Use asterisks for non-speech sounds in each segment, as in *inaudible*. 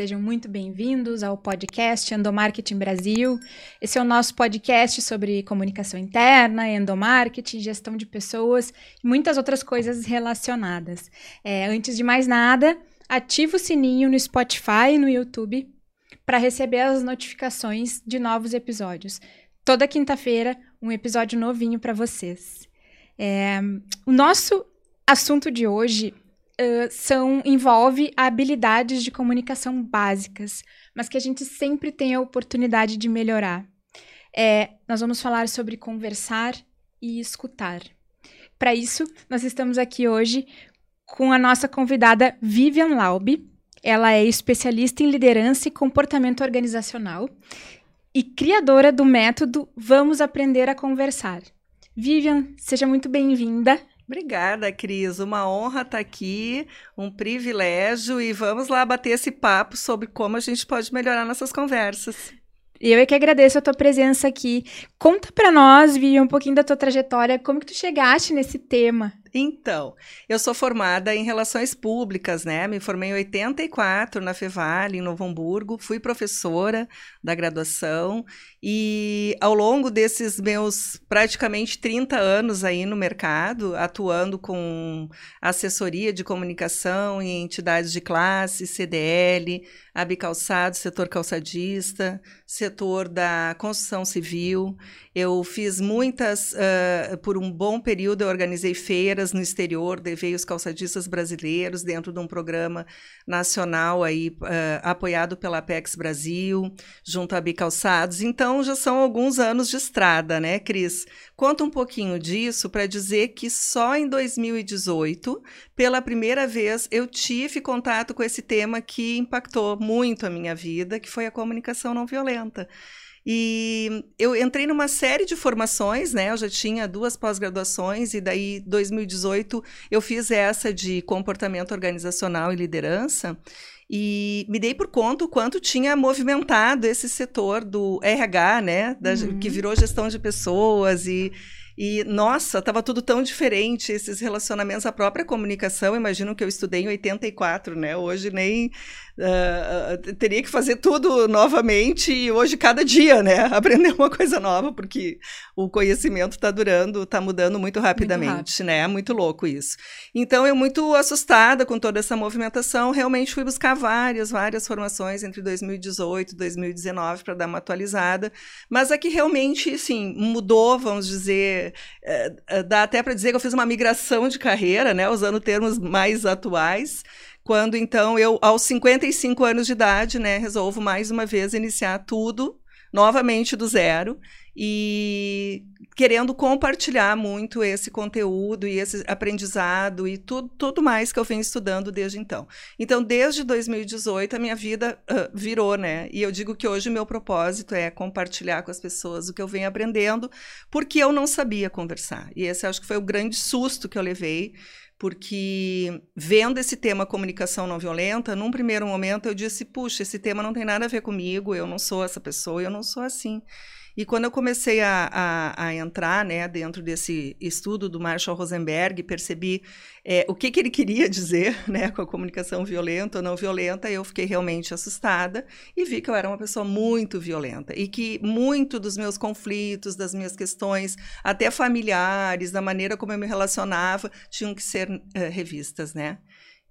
Sejam muito bem-vindos ao podcast Endomarketing Brasil. Esse é o nosso podcast sobre comunicação interna, endomarketing, gestão de pessoas e muitas outras coisas relacionadas. É, antes de mais nada, ative o sininho no Spotify e no YouTube para receber as notificações de novos episódios. Toda quinta-feira, um episódio novinho para vocês. É, o nosso assunto de hoje são envolve habilidades de comunicação básicas, mas que a gente sempre tem a oportunidade de melhorar. É, nós vamos falar sobre conversar e escutar. Para isso, nós estamos aqui hoje com a nossa convidada Vivian Laub. Ela é especialista em liderança e comportamento organizacional e criadora do método Vamos Aprender a Conversar. Vivian, seja muito bem-vinda. Obrigada, Cris. Uma honra estar aqui, um privilégio e vamos lá bater esse papo sobre como a gente pode melhorar nossas conversas. Eu é que agradeço a tua presença aqui. Conta para nós, Vi, um pouquinho da tua trajetória, como que tu chegaste nesse tema? Então, eu sou formada em Relações Públicas, né? Me formei em 84 na Fevale, em Novo Hamburgo. Fui professora da graduação e ao longo desses meus praticamente 30 anos aí no mercado, atuando com assessoria de comunicação em entidades de classe, CDL, Abicalçado, setor calçadista, setor da construção civil. Eu fiz muitas, uh, por um bom período, eu organizei feiras no exterior, levei os calçadistas brasileiros dentro de um programa nacional aí, uh, apoiado pela Apex Brasil, junto a Bicalçados. Então, já são alguns anos de estrada, né, Cris? Conta um pouquinho disso para dizer que só em 2018, pela primeira vez, eu tive contato com esse tema que impactou muito a minha vida, que foi a comunicação não violenta. E eu entrei numa série de formações, né? Eu já tinha duas pós-graduações, e daí, 2018, eu fiz essa de comportamento organizacional e liderança. E me dei por conta o quanto tinha movimentado esse setor do RH, né? Da, uhum. Que virou gestão de pessoas e e, nossa, estava tudo tão diferente, esses relacionamentos, a própria comunicação, imagino que eu estudei em 84, né? Hoje nem uh, teria que fazer tudo novamente e hoje cada dia, né? *laughs* Aprender uma coisa nova, porque o conhecimento está durando, está mudando muito rapidamente, muito né? É muito louco isso. Então, eu muito assustada com toda essa movimentação, realmente fui buscar várias, várias formações entre 2018 e 2019 para dar uma atualizada, mas aqui realmente, sim, mudou, vamos dizer, é, dá até para dizer que eu fiz uma migração de carreira, né? Usando termos mais atuais, quando então eu, aos 55 anos de idade, né, resolvo mais uma vez iniciar tudo novamente do zero e querendo compartilhar muito esse conteúdo e esse aprendizado e tudo, tudo mais que eu venho estudando desde então. Então, desde 2018, a minha vida uh, virou, né? E eu digo que hoje o meu propósito é compartilhar com as pessoas o que eu venho aprendendo, porque eu não sabia conversar. E esse acho que foi o grande susto que eu levei porque vendo esse tema comunicação não violenta, num primeiro momento eu disse, puxa, esse tema não tem nada a ver comigo, eu não sou essa pessoa, eu não sou assim. E quando eu comecei a, a, a, entrar né, dentro desse estudo do Marshall Rosenberg, percebi é, o que, que ele queria *laughs* dizer né, com a comunicação violenta ou não violenta, eu fiquei realmente assustada e vi que eu era uma pessoa muito violenta e que muito dos meus conflitos, das minhas questões, até familiares, da maneira como eu me relacionava, tinham que ser é, revistas, né?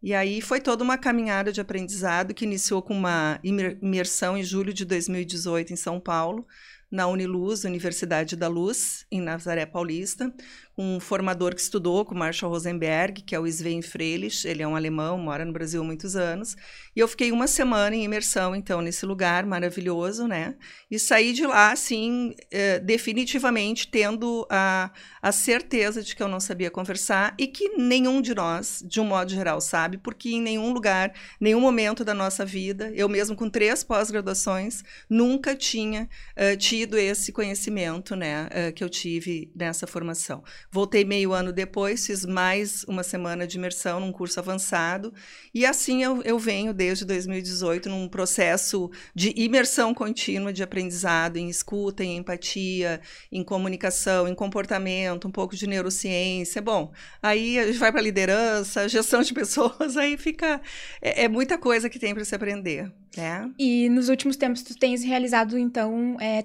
E aí foi toda uma caminhada de aprendizado que iniciou com uma imersão em julho de 2018 em São Paulo, na Uniluz, Universidade da Luz, em Nazaré Paulista, um formador que estudou com Marshall Rosenberg, que é o Sven Freilich, ele é um alemão, mora no Brasil há muitos anos, e eu fiquei uma semana em imersão, então, nesse lugar maravilhoso, né, e saí de lá, assim, eh, definitivamente tendo a, a certeza de que eu não sabia conversar e que nenhum de nós, de um modo geral, sabe, porque em nenhum lugar, nenhum momento da nossa vida, eu mesmo com três pós-graduações, nunca tinha tido tido esse conhecimento, né, uh, que eu tive nessa formação. Voltei meio ano depois, fiz mais uma semana de imersão num curso avançado, e assim eu, eu venho desde 2018 num processo de imersão contínua de aprendizado em escuta, em empatia, em comunicação, em comportamento, um pouco de neurociência. Bom, aí a gente vai para liderança, *laughs* gestão de pessoas, aí fica. É, é muita coisa que tem para se aprender. É. E nos últimos tempos tu tens realizado, então, é,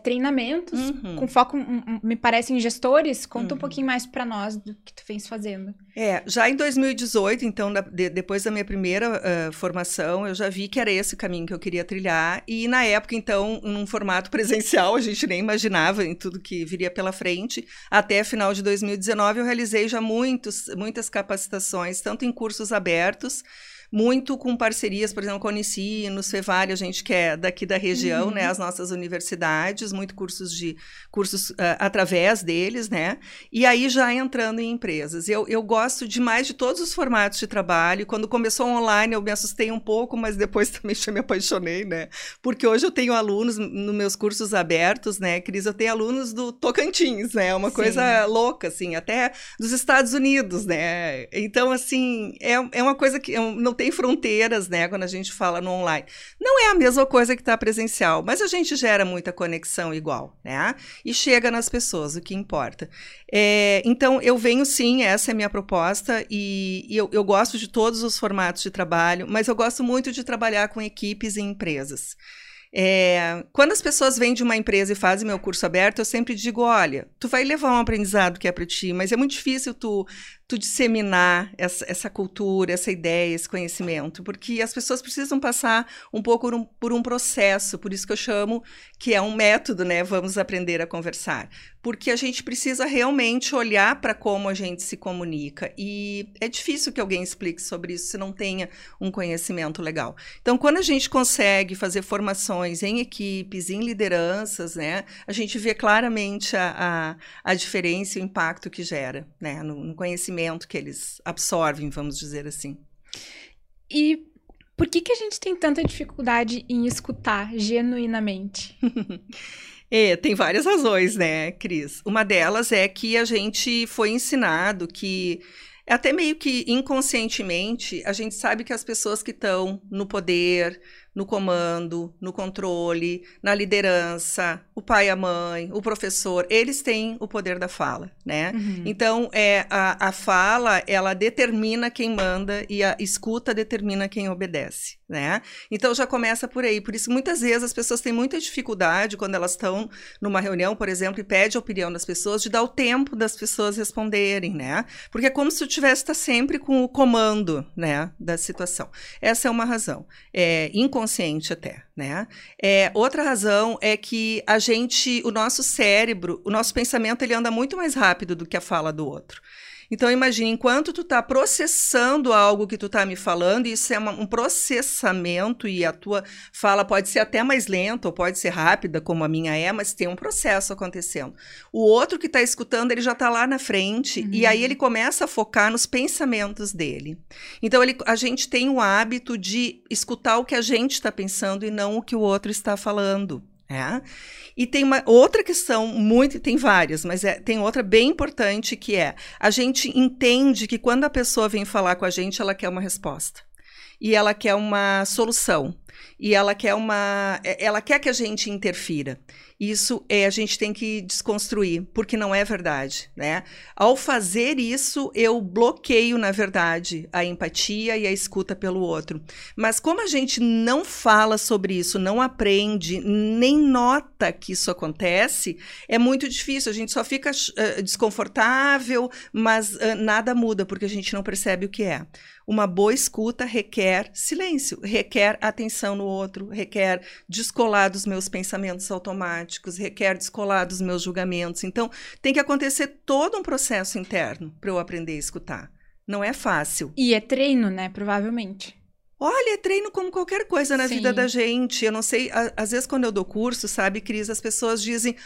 uhum. com foco, me parece, em gestores. Conta uhum. um pouquinho mais para nós do que tu vens fazendo. É, já em 2018, então, da, de, depois da minha primeira uh, formação, eu já vi que era esse o caminho que eu queria trilhar. E na época, então, num formato *laughs* presencial, a gente nem imaginava em tudo que viria pela frente. Até final de 2019, eu realizei já muitos, muitas capacitações, tanto em cursos abertos muito com parcerias, por exemplo, com a Unicinos, Fevale, a gente que é daqui da região, né, uhum. né, as nossas universidades, muito cursos de cursos uh, através deles, né, e aí já entrando em empresas. Eu, eu gosto demais de todos os formatos de trabalho. Quando começou online, eu me assustei um pouco, mas depois *laughs* também já me apaixonei, né, porque hoje eu tenho alunos nos meus cursos abertos, né, Cris, eu tenho alunos do Tocantins, né, uma Sim. coisa louca, assim, até dos Estados Unidos, né, então, assim, é, é uma coisa que eu não tem fronteiras, né, quando a gente fala no online. Não é a mesma coisa que está presencial, mas a gente gera muita conexão igual, né? E chega nas pessoas, o que importa. É, então, eu venho sim, essa é a minha proposta, e, e eu, eu gosto de todos os formatos de trabalho, mas eu gosto muito de trabalhar com equipes e empresas. É, quando as pessoas vêm de uma empresa e fazem meu curso aberto, eu sempre digo: olha, tu vai levar um aprendizado que é para ti, mas é muito difícil tu tu disseminar essa, essa, cultura, essa ideia, esse conhecimento, porque as pessoas precisam passar um pouco por um, por um, processo, por isso que eu chamo que é um método, né? Vamos aprender a conversar, porque a gente precisa realmente olhar para como a gente se comunica e é difícil que alguém explique sobre isso se não tenha um conhecimento legal. Então, quando a gente consegue fazer formações em equipes, em lideranças, né? A gente vê claramente a, a, a diferença e o impacto que gera, né? no, no conhecimento conhecimento que eles absorvem, vamos dizer assim. E por que, que a gente tem tanta dificuldade em escutar genuinamente? *laughs* é, tem várias razões, né, Cris? Uma delas é que a gente foi ensinado que até meio que inconscientemente a gente sabe que as pessoas que estão no poder, no comando, no controle, na liderança, o pai, a mãe, o professor, eles têm o poder da fala, né? Uhum. Então, é, a, a fala, ela determina quem manda e a escuta determina quem obedece, né? Então, já começa por aí. Por isso, muitas vezes, as pessoas têm muita dificuldade quando elas estão numa reunião, por exemplo, e pede a opinião das pessoas, de dar o tempo das pessoas responderem, né? Porque é como se tu tivesse estar sempre com o comando, né, da situação. Essa é uma razão. É, inconsciente até, né? É, outra razão é que a gente, o nosso cérebro, o nosso pensamento, ele anda muito mais rápido do que a fala do outro. Então imagine, enquanto tu está processando algo que tu está me falando, isso é uma, um processamento e a tua fala pode ser até mais lenta ou pode ser rápida, como a minha é, mas tem um processo acontecendo. O outro que está escutando, ele já está lá na frente uhum. e aí ele começa a focar nos pensamentos dele. Então ele, a gente tem o hábito de escutar o que a gente está pensando e não o que o outro está falando. É? E tem uma outra questão muito, tem várias, mas é, tem outra bem importante que é a gente entende que quando a pessoa vem falar com a gente, ela quer uma resposta e ela quer uma solução e ela quer uma é, ela quer que a gente interfira isso é a gente tem que desconstruir, porque não é verdade, né? Ao fazer isso, eu bloqueio, na verdade, a empatia e a escuta pelo outro. Mas como a gente não fala sobre isso, não aprende, nem nota que isso acontece, é muito difícil. A gente só fica uh, desconfortável, mas uh, nada muda, porque a gente não percebe o que é. Uma boa escuta requer silêncio, requer atenção no outro, requer descolar dos meus pensamentos automáticos, requer descolar dos meus julgamentos. Então, tem que acontecer todo um processo interno para eu aprender a escutar. Não é fácil. E é treino, né? Provavelmente. Olha, é treino como qualquer coisa na Sim. vida da gente. Eu não sei, às vezes quando eu dou curso, sabe, Cris, as pessoas dizem: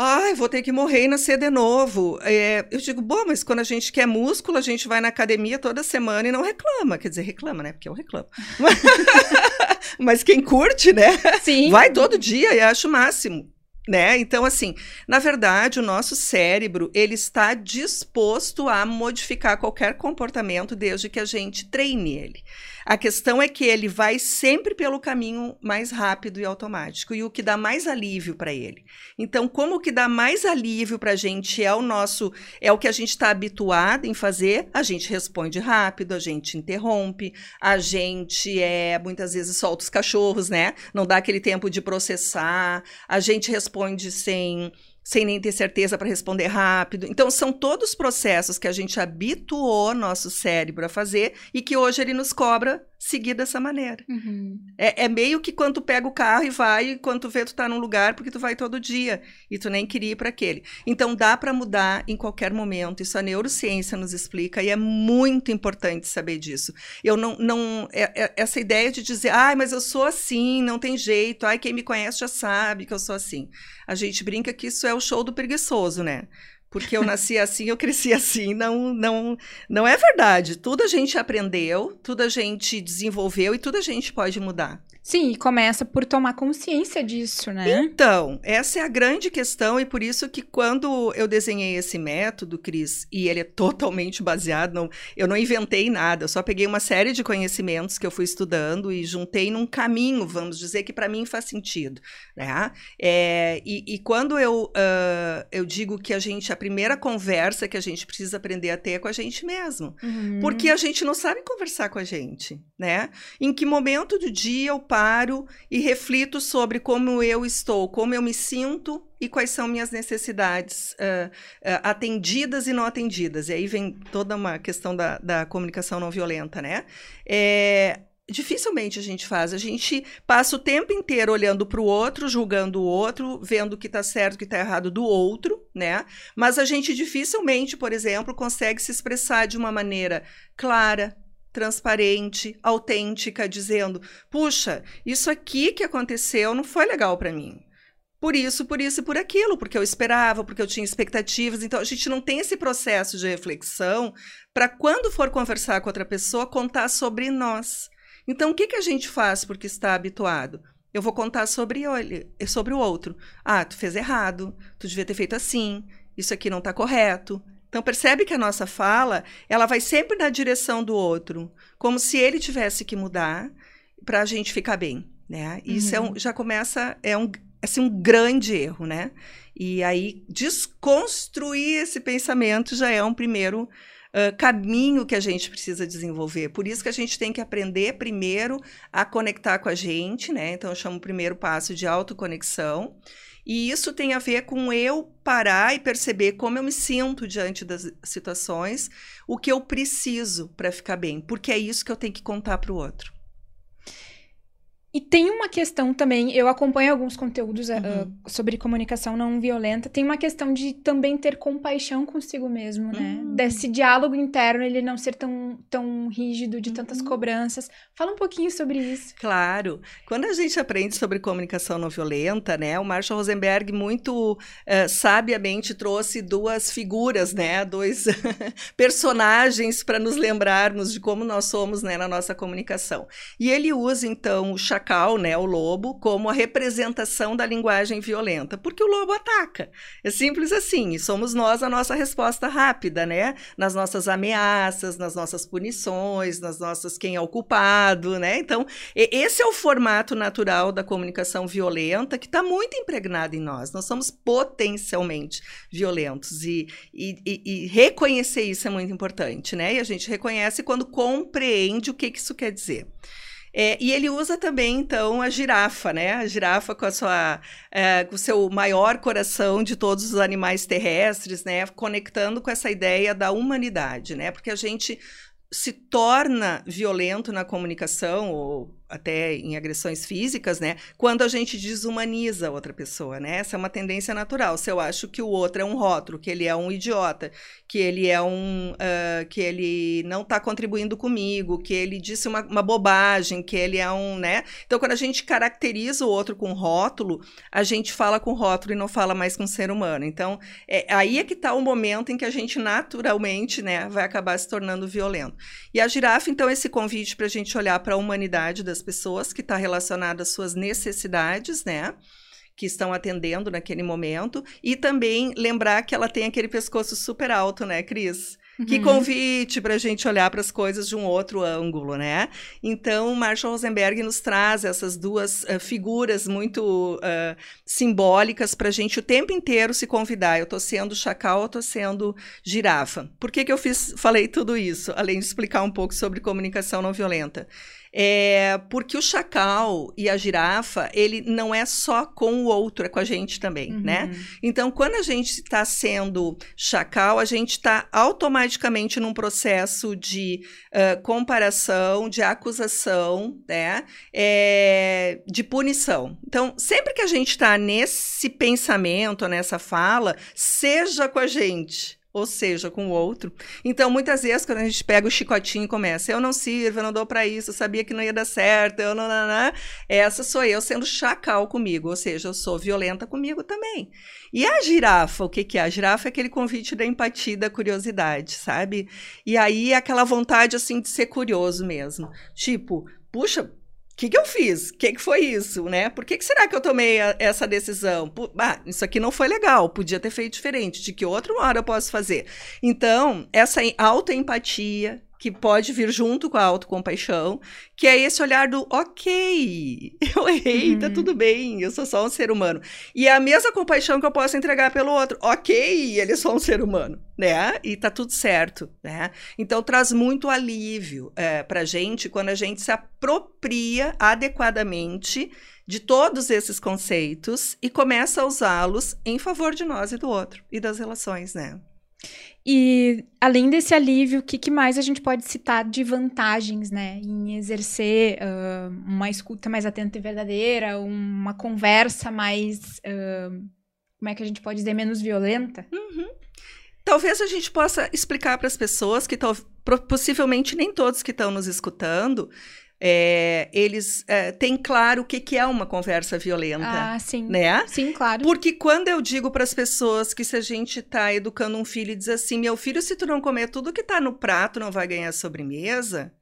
Ai, vou ter que morrer e nascer de novo. É, eu digo, bom, mas quando a gente quer músculo, a gente vai na academia toda semana e não reclama. Quer dizer, reclama, né? Porque eu reclamo. *laughs* mas quem curte, né? Sim. Vai todo dia e acho o máximo. né? Então, assim, na verdade, o nosso cérebro ele está disposto a modificar qualquer comportamento desde que a gente treine ele. A questão é que ele vai sempre pelo caminho mais rápido e automático e o que dá mais alívio para ele. Então, como o que dá mais alívio para a gente é o nosso, é o que a gente está habituado em fazer, a gente responde rápido, a gente interrompe, a gente é muitas vezes solta os cachorros, né? Não dá aquele tempo de processar, a gente responde sem sem nem ter certeza para responder rápido. Então, são todos processos que a gente habituou nosso cérebro a fazer e que hoje ele nos cobra seguir dessa maneira. Uhum. É, é, meio que quando tu pega o carro e vai, e quando tu vê tu tá num lugar porque tu vai todo dia e tu nem queria ir para aquele. Então dá para mudar em qualquer momento. Isso a neurociência nos explica e é muito importante saber disso. Eu não não é, é, essa ideia de dizer, ai, mas eu sou assim, não tem jeito. Ai, quem me conhece já sabe que eu sou assim. A gente brinca que isso é o show do preguiçoso, né? Porque eu nasci assim, eu cresci *laughs* assim, não, não, não é verdade. Tudo a gente aprendeu, tudo a gente desenvolveu e tudo a gente pode mudar. Sim, e começa por tomar consciência disso, né? Então, essa é a grande questão, e por isso que quando eu desenhei esse método, Cris, e ele é totalmente baseado, não, eu não inventei nada, eu só peguei uma série de conhecimentos que eu fui estudando e juntei num caminho, vamos dizer, que para mim faz sentido. Né? É, e, e, quando eu, uh, eu digo que a gente, a primeira conversa que a gente precisa aprender a ter é com a gente mesmo, uhum. porque a gente não sabe conversar com a gente, né? Em que momento do dia eu paro e reflito sobre como eu estou, como eu me sinto e quais são minhas necessidades uh, uh, atendidas e não atendidas. E aí vem toda uma questão da, da comunicação não violenta, né? É, dificilmente a gente faz. A gente passa o tempo inteiro olhando para o outro, julgando o outro, vendo o que está certo, o que está errado do outro, né? Mas a gente dificilmente, por exemplo, consegue se expressar de uma maneira clara, transparente, autêntica, dizendo: puxa, isso aqui que aconteceu não foi legal para mim. Por isso, por isso e por aquilo, porque eu esperava, porque eu tinha expectativas. Então, a gente não tem esse processo de reflexão para quando for conversar com outra pessoa, contar sobre nós. Então, o que, que a gente faz porque está habituado? Eu vou contar sobre, sobre o outro. Ah, tu fez errado, tu devia ter feito assim, isso aqui não está correto, então percebe que a nossa fala, ela vai sempre na direção do outro, como se ele tivesse que mudar para a gente ficar bem, né? Isso é um, uhum. já começa é um assim um grande erro, né? E aí desconstruir esse pensamento já é um primeiro uh, caminho que a gente precisa desenvolver. Por isso que a gente tem que aprender primeiro a conectar com a gente, né? Então eu chamo o primeiro passo de autoconexão. E isso tem a ver com eu parar e perceber como eu me sinto diante das situações, o que eu preciso para ficar bem, porque é isso que eu tenho que contar para o outro. E tem uma questão também, eu acompanho alguns conteúdos eh, uhum. uh, sobre comunicação não violenta, tem uma questão de também ter compaixão consigo mesmo, né? Uhum. Desse diálogo interno, ele não ser tão, tão rígido, de tantas uhum. cobranças. Fala um pouquinho sobre isso. Claro. Quando a gente aprende sobre comunicação não violenta, né? O Marshall Rosenberg muito uh, sabiamente trouxe duas figuras, né? Dois *laughs* personagens para nos lembrarmos de como nós somos né, na nossa comunicação. E ele usa, então, o chacal, né, o lobo, como a representação da linguagem violenta, porque o lobo ataca. É simples assim, e somos nós a nossa resposta rápida, né? Nas nossas ameaças, nas nossas punições, nas nossas quem é o culpado, né? Então, esse é o formato natural da comunicação violenta que está muito impregnado em nós. Nós somos potencialmente violentos e, e, e, e reconhecer isso é muito importante, né? E a gente reconhece quando compreende o que, que isso quer dizer. É, e ele usa também, então, a girafa, né? A girafa com a sua, é, com o seu maior coração de todos os animais terrestres, né? Conectando com essa ideia da humanidade, né? Porque a gente se torna violento na comunicação ou até em agressões físicas, né? Quando a gente desumaniza outra pessoa, né? Essa é uma tendência natural. Se eu acho que o outro é um rótulo, que ele é um idiota, que ele é um, uh, que ele não está contribuindo comigo, que ele disse uma, uma, bobagem, que ele é um, né? Então, quando a gente caracteriza o outro com rótulo, a gente fala com rótulo e não fala mais com ser humano. Então, é, aí é que está o momento em que a gente naturalmente, né, vai acabar se tornando violento. E a girafa, então, esse convite para a gente olhar para a humanidade das das pessoas, que está relacionado às suas necessidades, né? que estão atendendo naquele momento e também lembrar que ela tem aquele pescoço super alto, né, Cris? Que uhum. convite para a gente olhar para as coisas de um outro ângulo, né? Então, Marshall Rosenberg nos traz essas duas uh, figuras muito uh, simbólicas para a gente o tempo inteiro se convidar. Eu estou sendo chacal, eu estou sendo girafa. Por que, que eu fiz, falei tudo isso? Além de explicar um pouco sobre comunicação não violenta. É, porque o chacal e a girafa, ele não é só com o outro, é com a gente também, uhum. né? Então, quando a gente está sendo chacal, a gente está automaticamente num processo de uh, comparação, de acusação, né? É, de punição. Então, sempre que a gente está nesse pensamento, nessa fala, seja com a gente ou seja, com o outro. Então, muitas vezes, quando a gente pega o chicotinho e começa, eu não sirvo, eu não dou para isso, eu sabia que não ia dar certo, eu não, não, não, essa sou eu sendo chacal comigo, ou seja, eu sou violenta comigo também. E a girafa, o que, que é? A girafa é aquele convite da empatia, da curiosidade, sabe? E aí, aquela vontade, assim, de ser curioso mesmo. Tipo, puxa, que, que eu fiz? O que, que foi isso, né? Por que, que será que eu tomei a, essa decisão? ah, isso aqui não foi legal, podia ter feito diferente. De que outra hora eu posso fazer? Então, essa autoempatia, que pode vir junto com a autocompaixão, que é esse olhar do ok, *laughs* eu errei, tá uhum. tá tudo bem, eu sou só um ser humano. E é a mesma compaixão que eu posso entregar pelo outro, ok, ele é só um ser humano, né? E tá tudo certo, né? Então traz muito alívio é, pra gente quando a gente se apropria adequadamente de todos esses conceitos e começa a usá-los em favor de nós e do outro e das relações, né? E além desse alívio, o que, que, mais a gente pode citar de vantagens, né, em exercer uh, uma escuta mais atenta e verdadeira, uma conversa mais, uh, como é que a gente pode dizer, menos violenta? Uhum. Talvez a gente possa explicar para as pessoas que possivelmente nem todos que estão nos escutando é, eles é, têm claro o que, que é uma conversa violenta. Ah, sim. Né? Sim, claro. Porque quando eu digo para as pessoas que se a gente está educando um filho e diz assim, meu filho, se tu não comer tudo que está no prato, não vai ganhar sobremesa,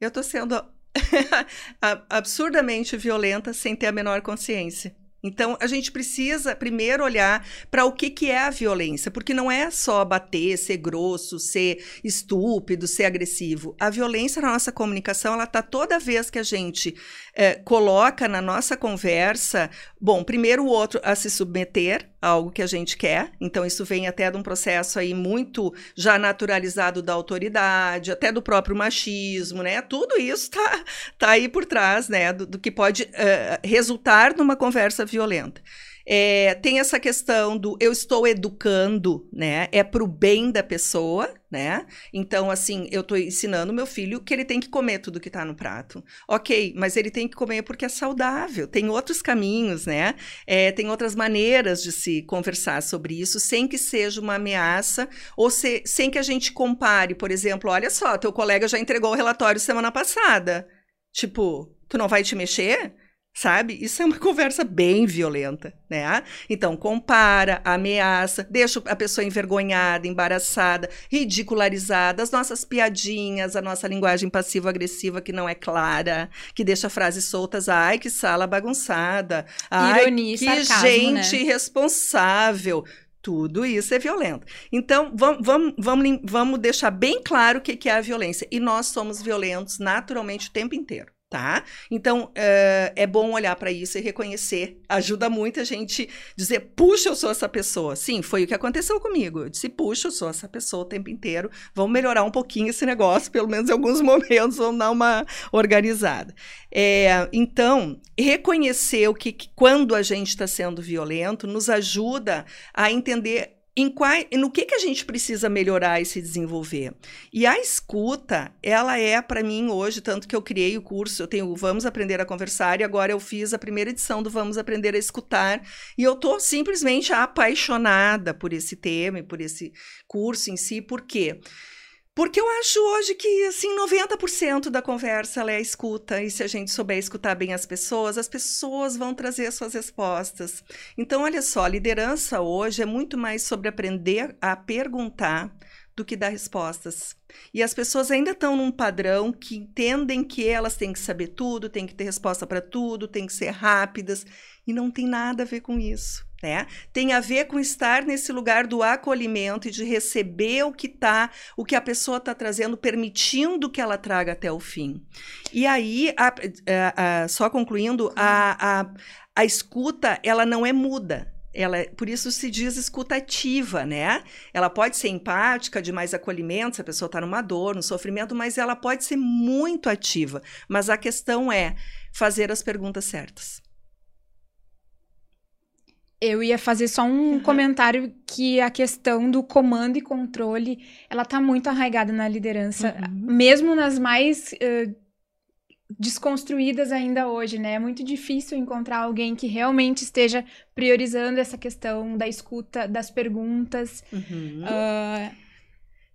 eu estou sendo *laughs* absurdamente violenta sem ter a menor consciência. Então, a gente precisa primeiro olhar para o que, que é a violência, porque não é só bater, ser grosso, ser estúpido, ser agressivo. A violência na nossa comunicação, ela está toda vez que a gente é, coloca na nossa conversa, bom, primeiro o outro a se submeter a algo que a gente quer, então isso vem até de um processo aí muito já naturalizado da autoridade, até do próprio machismo, né? Tudo isso tá, tá aí por trás, né, do, do que pode uh, resultar numa conversa violenta. É, tem essa questão do eu estou educando, né? É para o bem da pessoa, né? Então, assim, eu estou ensinando meu filho que ele tem que comer tudo que está no prato. Ok, mas ele tem que comer porque é saudável. Tem outros caminhos, né? É, tem outras maneiras de se conversar sobre isso sem que seja uma ameaça ou se, sem que a gente compare, por exemplo, olha só, teu colega já entregou o relatório semana passada. Tipo, tu não vai te mexer? Sabe? Isso é uma *laughs* conversa bem violenta, né? Então, compara, ameaça, deixa a pessoa envergonhada, embaraçada, ridicularizada, as nossas piadinhas, a nossa linguagem passivo-agressiva que não é clara, que deixa frases soltas, ai, que sala bagunçada, ai, Ironia, que sarcasmo, gente né? irresponsável. Tudo isso é violento. Então, vamos, vamos, vamos, vamos deixar bem claro o que é a violência. E nós somos violentos naturalmente o tempo inteiro tá? Então, uh, é bom olhar para isso e reconhecer. Ajuda muito a gente dizer, puxa, eu sou essa pessoa. Sim, foi o que aconteceu comigo. Eu disse, puxa, eu sou essa pessoa o tempo inteiro. Vamos melhorar um pouquinho esse negócio, pelo menos em alguns *laughs* momentos, vamos dar uma organizada. É, então, reconhecer o que, que quando a gente está sendo violento nos ajuda a entender em qual, no que, que a gente precisa melhorar e se desenvolver. E a escuta, ela é para mim hoje, tanto que eu criei o curso, eu tenho o Vamos Aprender a Conversar e agora eu fiz a primeira edição do Vamos Aprender a Escutar e eu tô simplesmente apaixonada por esse tema e por esse curso em si, por quê? Porque porque eu acho hoje que, assim, 90% da conversa é a escuta. E se a gente souber escutar bem as pessoas, as pessoas vão trazer as suas respostas. Então, olha só, liderança hoje é muito mais sobre aprender a perguntar do que dar respostas. E as pessoas ainda estão num padrão que entendem que elas têm que saber tudo, têm que ter resposta para tudo, têm que ser rápidas, e não tem nada a ver com isso. Né? Tem a ver com estar nesse lugar do acolhimento e de receber o que tá, o que a pessoa está trazendo, permitindo que ela traga até o fim. E aí, a, a, a, só concluindo, a, a escuta ela não é muda. Ela, por isso se diz escutativa, né? Ela pode ser empática, de mais acolhimento, se a pessoa está numa dor, no sofrimento, mas ela pode ser muito ativa. Mas a questão é fazer as perguntas certas. Eu ia fazer só um uhum. comentário que a questão do comando e controle, ela está muito arraigada na liderança, uhum. mesmo nas mais uh, desconstruídas ainda hoje, né? É muito difícil encontrar alguém que realmente esteja priorizando essa questão da escuta, das perguntas. Uhum. Uh...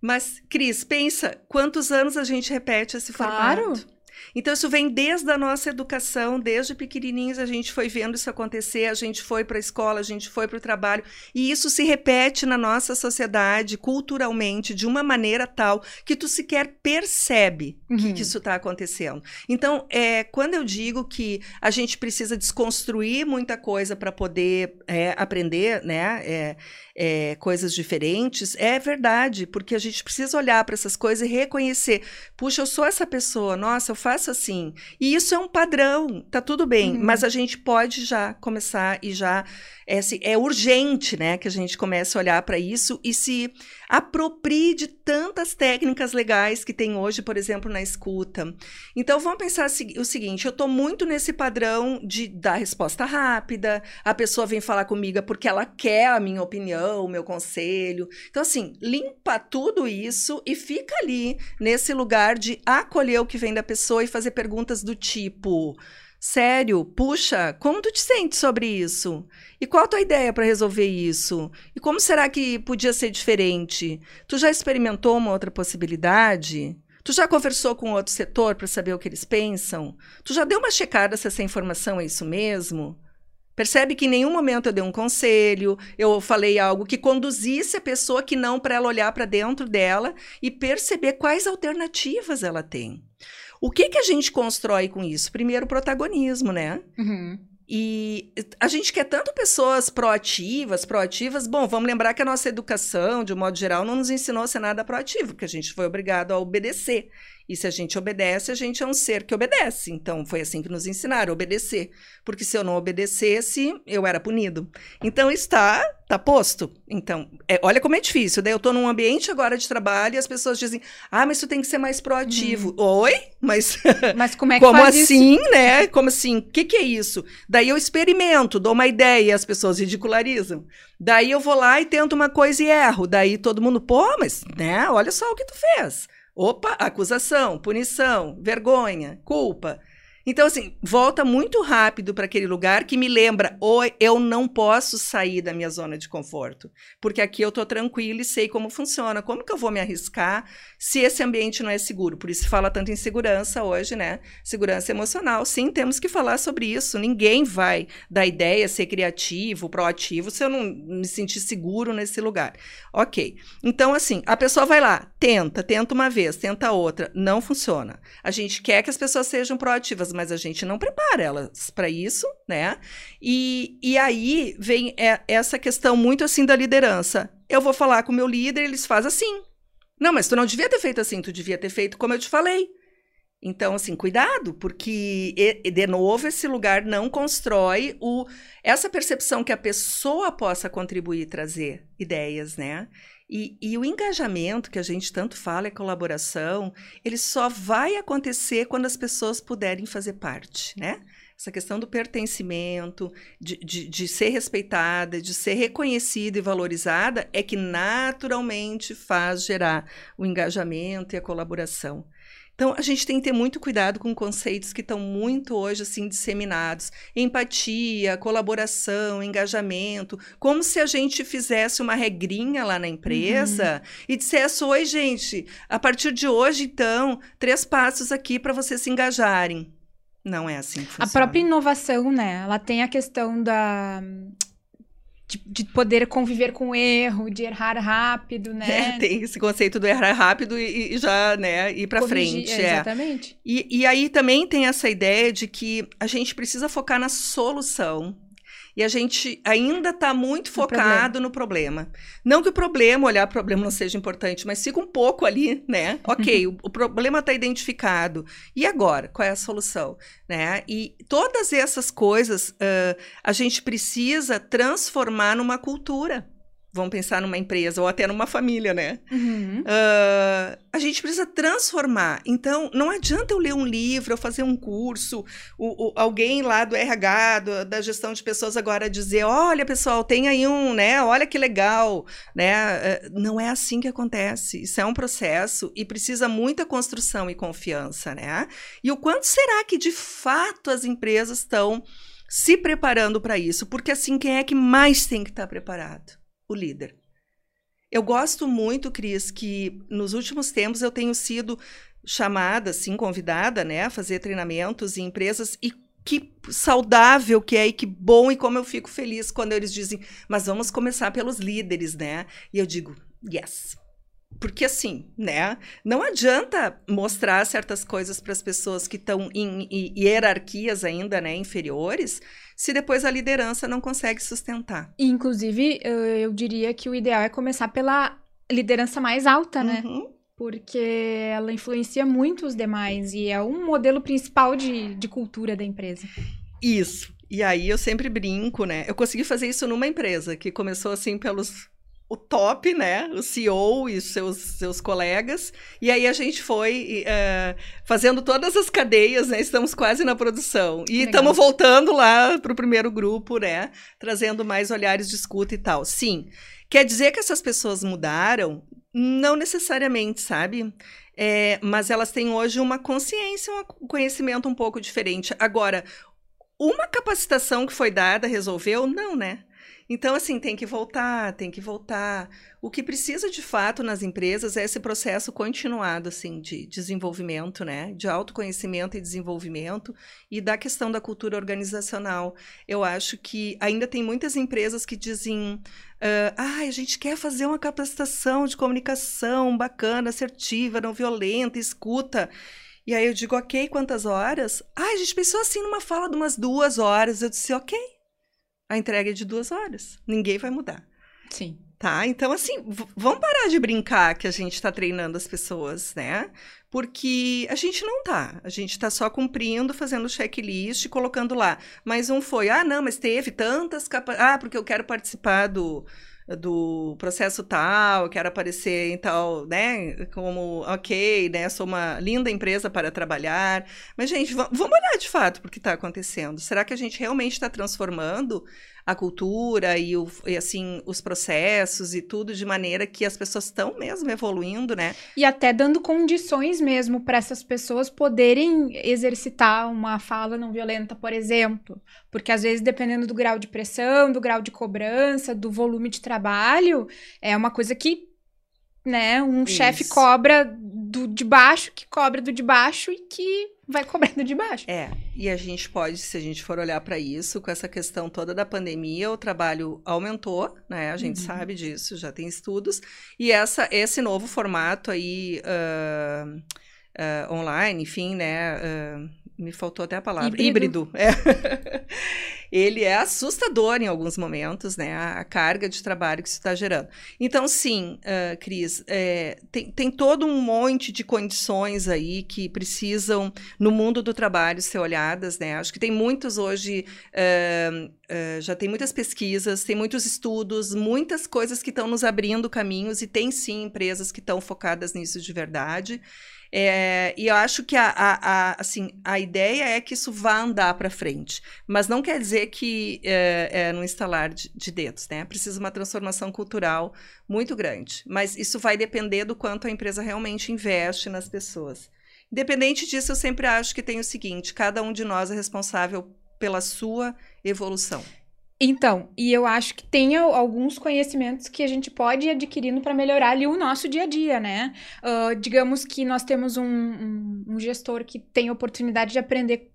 Mas, Cris, pensa, quantos anos a gente repete esse claro. formato? Então, isso vem desde a nossa educação, desde pequenininhos a gente foi vendo isso acontecer, a gente foi para a escola, a gente foi para o trabalho, e isso se repete na nossa sociedade, culturalmente, de uma maneira tal que tu sequer percebe uhum. que, que, isso está acontecendo. Então, é, quando eu digo que a gente precisa desconstruir muita coisa para poder é, aprender, né? É, é, coisas diferentes, é verdade, porque a gente precisa olhar para essas coisas e reconhecer. Puxa, eu sou essa pessoa, nossa, eu faço assim. E isso é um padrão, tá tudo bem, uhum. mas a gente pode já começar e já é, é urgente né, que a gente comece a olhar para isso e se aproprie de tantas técnicas legais que tem hoje, por exemplo, na escuta. Então, vamos pensar o seguinte: eu estou muito nesse padrão de dar resposta rápida, a pessoa vem falar comigo porque ela quer a minha opinião, o meu conselho. Então, assim, limpa tudo isso e fica ali nesse lugar de acolher o que vem da pessoa e fazer perguntas do tipo. Sério, puxa, como tu te sente sobre isso? E qual a tua ideia para resolver isso? E como será que podia ser diferente? Tu já experimentou uma outra possibilidade? Tu já conversou com outro setor para saber o que eles pensam? Tu já deu uma checada se essa informação é isso mesmo? Percebe que em nenhum momento eu dei um conselho, eu falei algo que conduzisse a pessoa que não para ela olhar para dentro dela e perceber quais alternativas ela tem. O que, que a gente constrói com isso? Primeiro, protagonismo, né? Uhum. E a gente quer tanto pessoas proativas, proativas. Bom, vamos lembrar que a nossa educação, de um modo geral, não nos ensinou a ser nada proativo, porque a gente foi obrigado a obedecer. E se a gente obedece, a gente é um ser que obedece. Então, foi assim que nos ensinaram, obedecer. Porque se eu não obedecesse, eu era punido. Então, está, está posto. Então, é, olha como é difícil. Daí eu estou num ambiente agora de trabalho e as pessoas dizem, ah, mas tu tem que ser mais proativo. Hum. Oi? Mas, *laughs* mas como é que como assim, isso? né? Como assim? O que, que é isso? Daí eu experimento, dou uma ideia e as pessoas ridicularizam. Daí eu vou lá e tento uma coisa e erro. Daí todo mundo, pô, mas, né? Olha só o que tu fez. Opa, acusação, punição, vergonha, culpa. Então, assim, volta muito rápido para aquele lugar que me lembra: oi, eu não posso sair da minha zona de conforto, porque aqui eu estou tranquilo e sei como funciona. Como que eu vou me arriscar se esse ambiente não é seguro? Por isso fala tanto em segurança hoje, né? Segurança emocional. Sim, temos que falar sobre isso. Ninguém vai dar ideia, ser criativo, proativo, se eu não me sentir seguro nesse lugar. Ok. Então, assim, a pessoa vai lá, tenta, tenta uma vez, tenta outra, não funciona. A gente quer que as pessoas sejam proativas, mas a gente não prepara elas para isso, né? E, e aí vem é, essa questão muito assim da liderança. Eu vou falar com o meu líder, eles fazem assim. Não, mas tu não devia ter feito assim, tu devia ter feito como eu te falei. Então, assim, cuidado, porque, de novo, esse lugar não constrói o, essa percepção que a pessoa possa contribuir e trazer ideias, né? E, e, o engajamento que a gente tanto fala, é colaboração, ele só vai acontecer quando as pessoas puderem fazer parte, né? Essa questão do pertencimento, de, de, de ser respeitada, de ser reconhecida e valorizada, é que naturalmente faz gerar o engajamento e a colaboração. Então, a gente tem que ter muito cuidado com conceitos que estão muito hoje assim disseminados. Empatia, colaboração, engajamento, como se a gente fizesse uma regrinha lá na empresa uhum. e dissesse: "Oi, gente, a partir de hoje, então, três passos aqui para vocês se engajarem". Não é assim que funciona. A própria inovação, né? Ela tem a questão da de, de, poder conviver com o erro, de errar rápido, né? *laughs* É, tem esse conceito do errar rápido e, e já, né, ir para frente. É. Exatamente. E, e aí também tem essa ideia de que a gente precisa focar na solução e a gente ainda está muito focado no problema. no problema. Não que o problema, olhar o problema não seja importante, mas fica um pouco ali, né? *laughs* Ok, o, o, problema está identificado. E agora? Qual é a solução? Né? E todas essas coisas uh, a gente precisa transformar numa cultura. Vamos pensar numa empresa ou até numa família, né? Uhum. Uh, a gente precisa transformar. Então, não adianta eu ler um livro, eu fazer um curso, o, o, alguém lá do RH, do, da gestão de pessoas agora dizer, olha, pessoal, tem aí um, né? Olha que legal, né? Uh, não é assim que acontece. Isso é um processo e precisa muita construção e confiança, né? E o quanto será que, de fato, as empresas estão se preparando para isso? Porque, assim, quem é que mais tem que estar tá preparado? O líder. Eu gosto muito, Cris, que nos últimos tempos eu tenho sido chamada, assim, convidada, né, a fazer treinamentos em empresas e que saudável que é e que bom e como eu fico feliz quando eles dizem, mas vamos começar pelos líderes, né? E eu digo, yes. Porque assim, né? Não adianta mostrar certas coisas para as pessoas que estão em, em hierarquias ainda, né, inferiores, se depois a liderança não consegue sustentar. Inclusive, eu diria que o ideal é começar pela liderança mais alta, né? Uhum. Porque ela influencia muito os demais e é um modelo principal de, de cultura da empresa. Isso. E aí eu sempre brinco, né? Eu consegui fazer isso numa empresa que começou assim pelos o top, né? O CEO e seus, seus colegas. E aí a gente foi uh, fazendo todas as cadeias, né? Estamos quase na produção. E estamos voltando lá para o primeiro grupo, né? Trazendo mais olhares de escuta e tal. Sim. Quer dizer que essas pessoas mudaram? Não necessariamente, sabe? É, mas elas têm hoje uma consciência, um conhecimento um pouco diferente. Agora, uma capacitação que foi dada resolveu? Não, né? Então, assim, tem que voltar, tem que voltar. O que precisa de fato nas empresas é esse processo continuado, assim, de desenvolvimento, né? De autoconhecimento e desenvolvimento e da questão da cultura organizacional. Eu acho que ainda tem muitas empresas que dizem. Uh, ah, a gente quer fazer uma capacitação de comunicação bacana, assertiva, não violenta, escuta. E aí eu digo, ok, quantas horas? Ah, a gente pensou assim numa fala de umas duas horas. Eu disse, ok, a entrega é de duas horas. Ninguém vai mudar. Sim. Tá? Então, assim, vamos parar de brincar que a gente está treinando as pessoas, né? Porque a gente não tá. A gente está só cumprindo, fazendo checklist, colocando lá. Mas um foi, ah, não, mas teve tantas capacidades. Ah, porque eu quero participar do, do processo tal, quero aparecer em tal, né, como, ok, né, sou uma linda empresa para trabalhar. Mas, gente, vamos olhar de fato o que está acontecendo. Será que a gente realmente está transformando a cultura e, o, e, assim os processos e tudo de maneira que as pessoas estão mesmo evoluindo, né? E até dando condições mesmo para essas pessoas poderem exercitar uma fala não violenta, por exemplo, porque às vezes dependendo do grau de pressão, do grau de cobrança, do volume de trabalho, é uma coisa que né, um chefe cobra do de baixo, que cobra do de baixo e que vai cobrando de baixo. É, e a gente pode, se a gente for olhar para isso, com essa questão toda da pandemia, o trabalho aumentou, né? A gente uhum. sabe disso, já tem estudos. E essa, esse novo formato aí uh, uh, online, enfim, né? Uh, me faltou até a palavra. Híbrido. Híbrido. É. *laughs* Ele é assustador em alguns momentos, né? A, carga de trabalho que isso está gerando. Então, sim, uh, Cris, é, tem, tem todo um monte de condições aí que precisam, no mundo do trabalho, ser olhadas, né? Acho que tem muitos hoje. Uh, uh, já tem muitas pesquisas, tem muitos estudos, muitas coisas que estão nos abrindo caminhos, e tem sim empresas que estão focadas nisso de verdade. É, e eu acho que a, a, a, assim, a ideia é que isso vá andar para frente, mas não quer dizer que é, é no instalar de, de, dedos, né? Precisa uma transformação cultural muito grande, mas isso vai depender do quanto a empresa realmente investe nas pessoas. Independente disso, eu sempre acho que tem o seguinte: cada um de nós é responsável pela sua evolução. Então, e eu acho que tem alguns conhecimentos que a gente pode ir adquirindo para melhorar ali o nosso dia a dia, né? Uh, digamos que nós temos um, um, um gestor que tem oportunidade de aprender,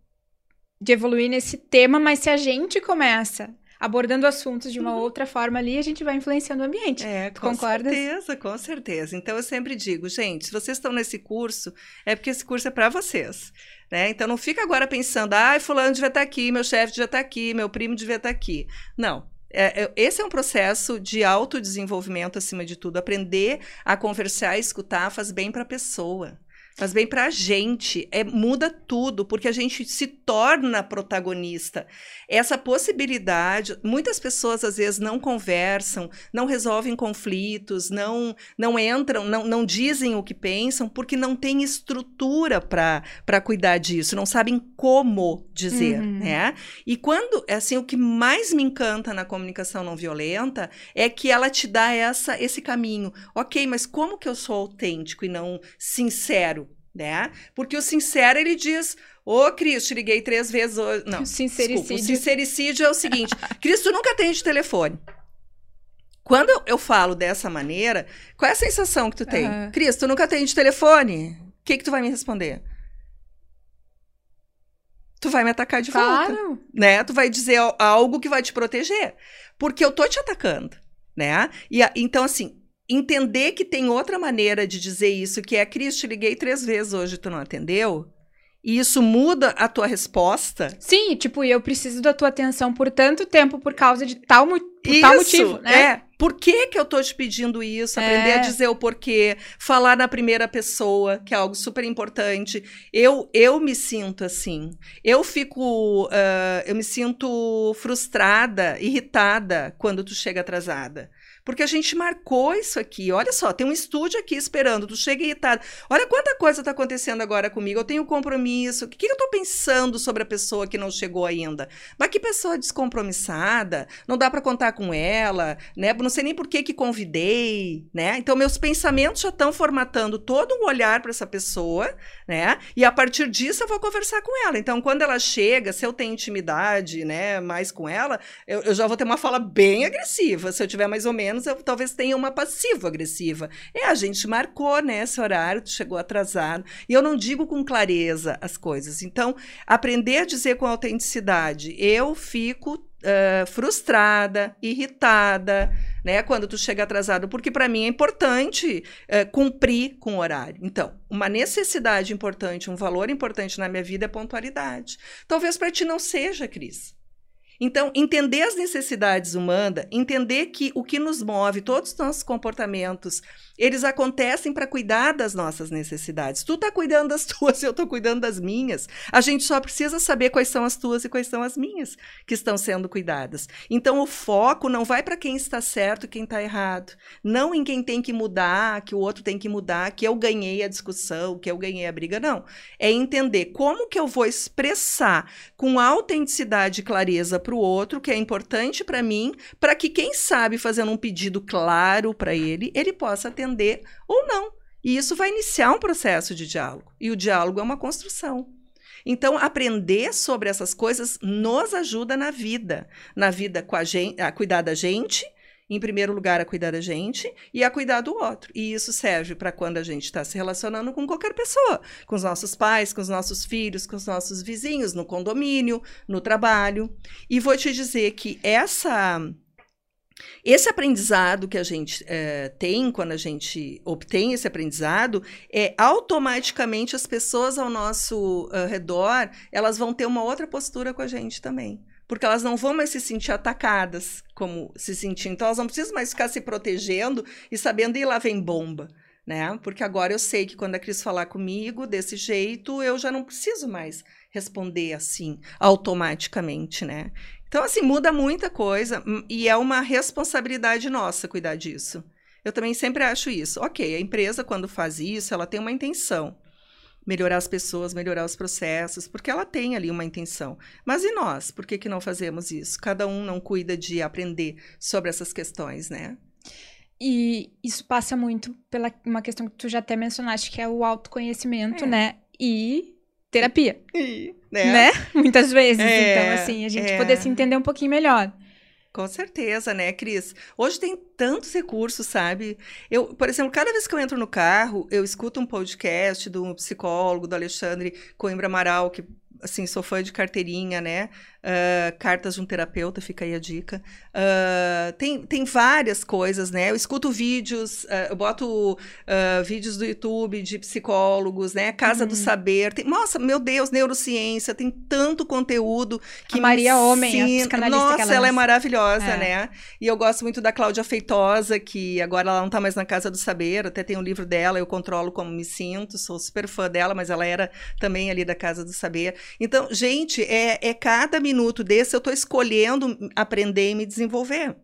de evoluir nesse tema, mas se a gente começa abordando assuntos de uma uhum. outra forma ali, a gente vai influenciando o ambiente. É, tu com concordas? certeza, com certeza. Então eu sempre digo, gente, se vocês estão nesse curso, é porque esse curso é para vocês. Né? Então não fica agora pensando, ai, fulano devia estar tá aqui, meu chefe devia estar tá aqui, meu primo devia estar tá aqui. Não. É, é, esse é um processo de autodesenvolvimento, acima de tudo. Aprender a conversar e escutar faz bem para a pessoa. Faz bem para a gente, é, muda tudo, porque a gente se torna protagonista. Essa possibilidade, muitas pessoas às vezes não conversam, não resolvem conflitos, não, não entram, não, não dizem o que pensam, porque não tem estrutura para cuidar disso, não sabem como dizer, uhum. né? E quando, assim, o que mais me encanta na comunicação não violenta é que ela te dá essa, esse caminho. Ok, mas como que eu sou autêntico e não sincero? Né? Porque o sincero, ele diz, ô oh, Cris, te liguei três vezes hoje. Não, *laughs* sincericídio. Desculpa, o sincericídio é o seguinte, *laughs* Cris, tu nunca atende telefone. Quando eu falo dessa maneira, qual é a sensação que tu tem? Uhum. Cris, tu nunca atende telefone? O que que tu vai me responder? Tu vai me atacar de claro. volta, né? Tu vai dizer algo que vai te proteger, porque eu tô te atacando, né? E então assim, entender que tem outra maneira de dizer isso, que é, Cris, te liguei três vezes hoje, tu não atendeu? E isso muda a tua resposta? Sim, tipo, eu preciso da tua atenção por tanto tempo por causa de tal, por isso, tal motivo, né? É. Por que que eu tô te pedindo isso? Aprender é. a dizer o porquê, falar na primeira pessoa, que é algo super importante. Eu eu me sinto assim. Eu fico, uh, eu me sinto frustrada, irritada quando tu chega atrasada. Porque a gente marcou isso aqui. Olha só, tem um estúdio aqui esperando. Tu chega irritado. Olha quanta coisa está acontecendo agora comigo. Eu tenho compromisso. O que, que eu estou pensando sobre a pessoa que não chegou ainda? Mas que pessoa descompromissada. Não dá para contar com ela, né? Não sei nem por que que convidei, né? Então meus pensamentos já estão formatando todo um olhar para essa pessoa, né? E a partir disso eu vou conversar com ela. Então quando ela chega, se eu tenho intimidade, né, mais com ela, eu, eu já vou ter uma fala bem agressiva. Se eu tiver mais ou menos menos eu talvez tenha uma passivo-agressiva. É, a gente marcou, né, esse horário, tu chegou atrasado. E eu não digo com clareza as coisas. Então, aprender a dizer com autenticidade, eu fico uh, frustrada, irritada, né, quando tu chega atrasado, porque para mim é importante cumprir com o horário. Então, uma necessidade importante, um valor importante na minha vida é pontualidade. Talvez para ti não seja, Cris. Então, entender as necessidades humanas, entender que o que nos move, todos os nossos comportamentos, eles acontecem para cuidar das nossas necessidades. Tu tá cuidando das *laughs* tuas, eu tô cuidando das minhas. A gente só precisa saber quais são as tuas e quais são as minhas que estão sendo cuidadas. Então o foco não vai para quem está certo e quem está errado, não em quem tem que mudar, que o outro tem que mudar, que eu ganhei a discussão, que eu ganhei a briga, não. É entender como que eu vou expressar com autenticidade e clareza para o outro, que é importante para mim, para que quem sabe fazendo um pedido claro para ele, ele possa ter entender ou não. E isso vai iniciar um processo de diálogo. E o diálogo é uma construção. Então, aprender sobre essas coisas nos ajuda na vida. Na vida com a, gente, a cuidar da gente, em primeiro lugar, a cuidar da gente e a cuidar do outro. E isso serve para quando a gente está se relacionando com qualquer pessoa, com os nossos pais, com os nossos filhos, com os nossos vizinhos, no condomínio, no trabalho. E vou te dizer que essa esse aprendizado que a gente é, tem, quando a gente obtém esse aprendizado, é automaticamente as pessoas ao nosso uh, redor, elas vão ter uma outra postura com a gente também. Porque elas não vão mais se sentir atacadas como se sentiam. Então, elas não precisam mais ficar se protegendo e sabendo, e lá vem bomba. Né? Porque agora eu sei que quando a Cris falar comigo desse jeito, eu já não preciso mais responder assim, automaticamente, né? Então, assim, muda muita coisa hum, e é uma responsabilidade nossa cuidar disso. Eu também sempre acho isso. Ok, a empresa, quando faz isso, ela tem uma intenção. Melhorar as pessoas, melhorar os processos, porque ela tem ali uma intenção. Mas e nós? Por que, que não fazemos isso? Cada um não cuida de aprender sobre essas questões, né? E isso passa muito pela uma questão que tu já até mencionaste, que é o autoconhecimento, é. né? E terapia. E, né? né? *laughs* Muitas vezes. É, então, assim, a gente é. poder se entender um pouquinho melhor. Com certeza, né, Cris? Hoje tem tantos recursos, sabe? Eu, por exemplo, cada vez que eu entro no carro, eu escuto um podcast do psicólogo, do Alexandre Coimbra Amaral, que assim, sou fã de carteirinha, né? Uh, Cartas de um Terapeuta, fica aí a dica. Uh, tem, tem várias coisas, né? Eu escuto vídeos, uh, eu boto vídeos do YouTube de psicólogos, né? Casa uhum. do Saber. Tem, nossa, meu Deus, neurociência, tem tanto conteúdo que a Maria Homem, a psicanalista Nossa, ela, ela é maravilhosa, é. né? E eu gosto muito da Cláudia Feitosa, que agora ela não tá mais na Casa do Saber, até tem um livro dela, Eu Controlo Como Me Sinto, sou super fã dela, mas ela era também ali da Casa do Saber. Então, gente, é, é cada minuto desse eu estou escolhendo aprender e me desenvolver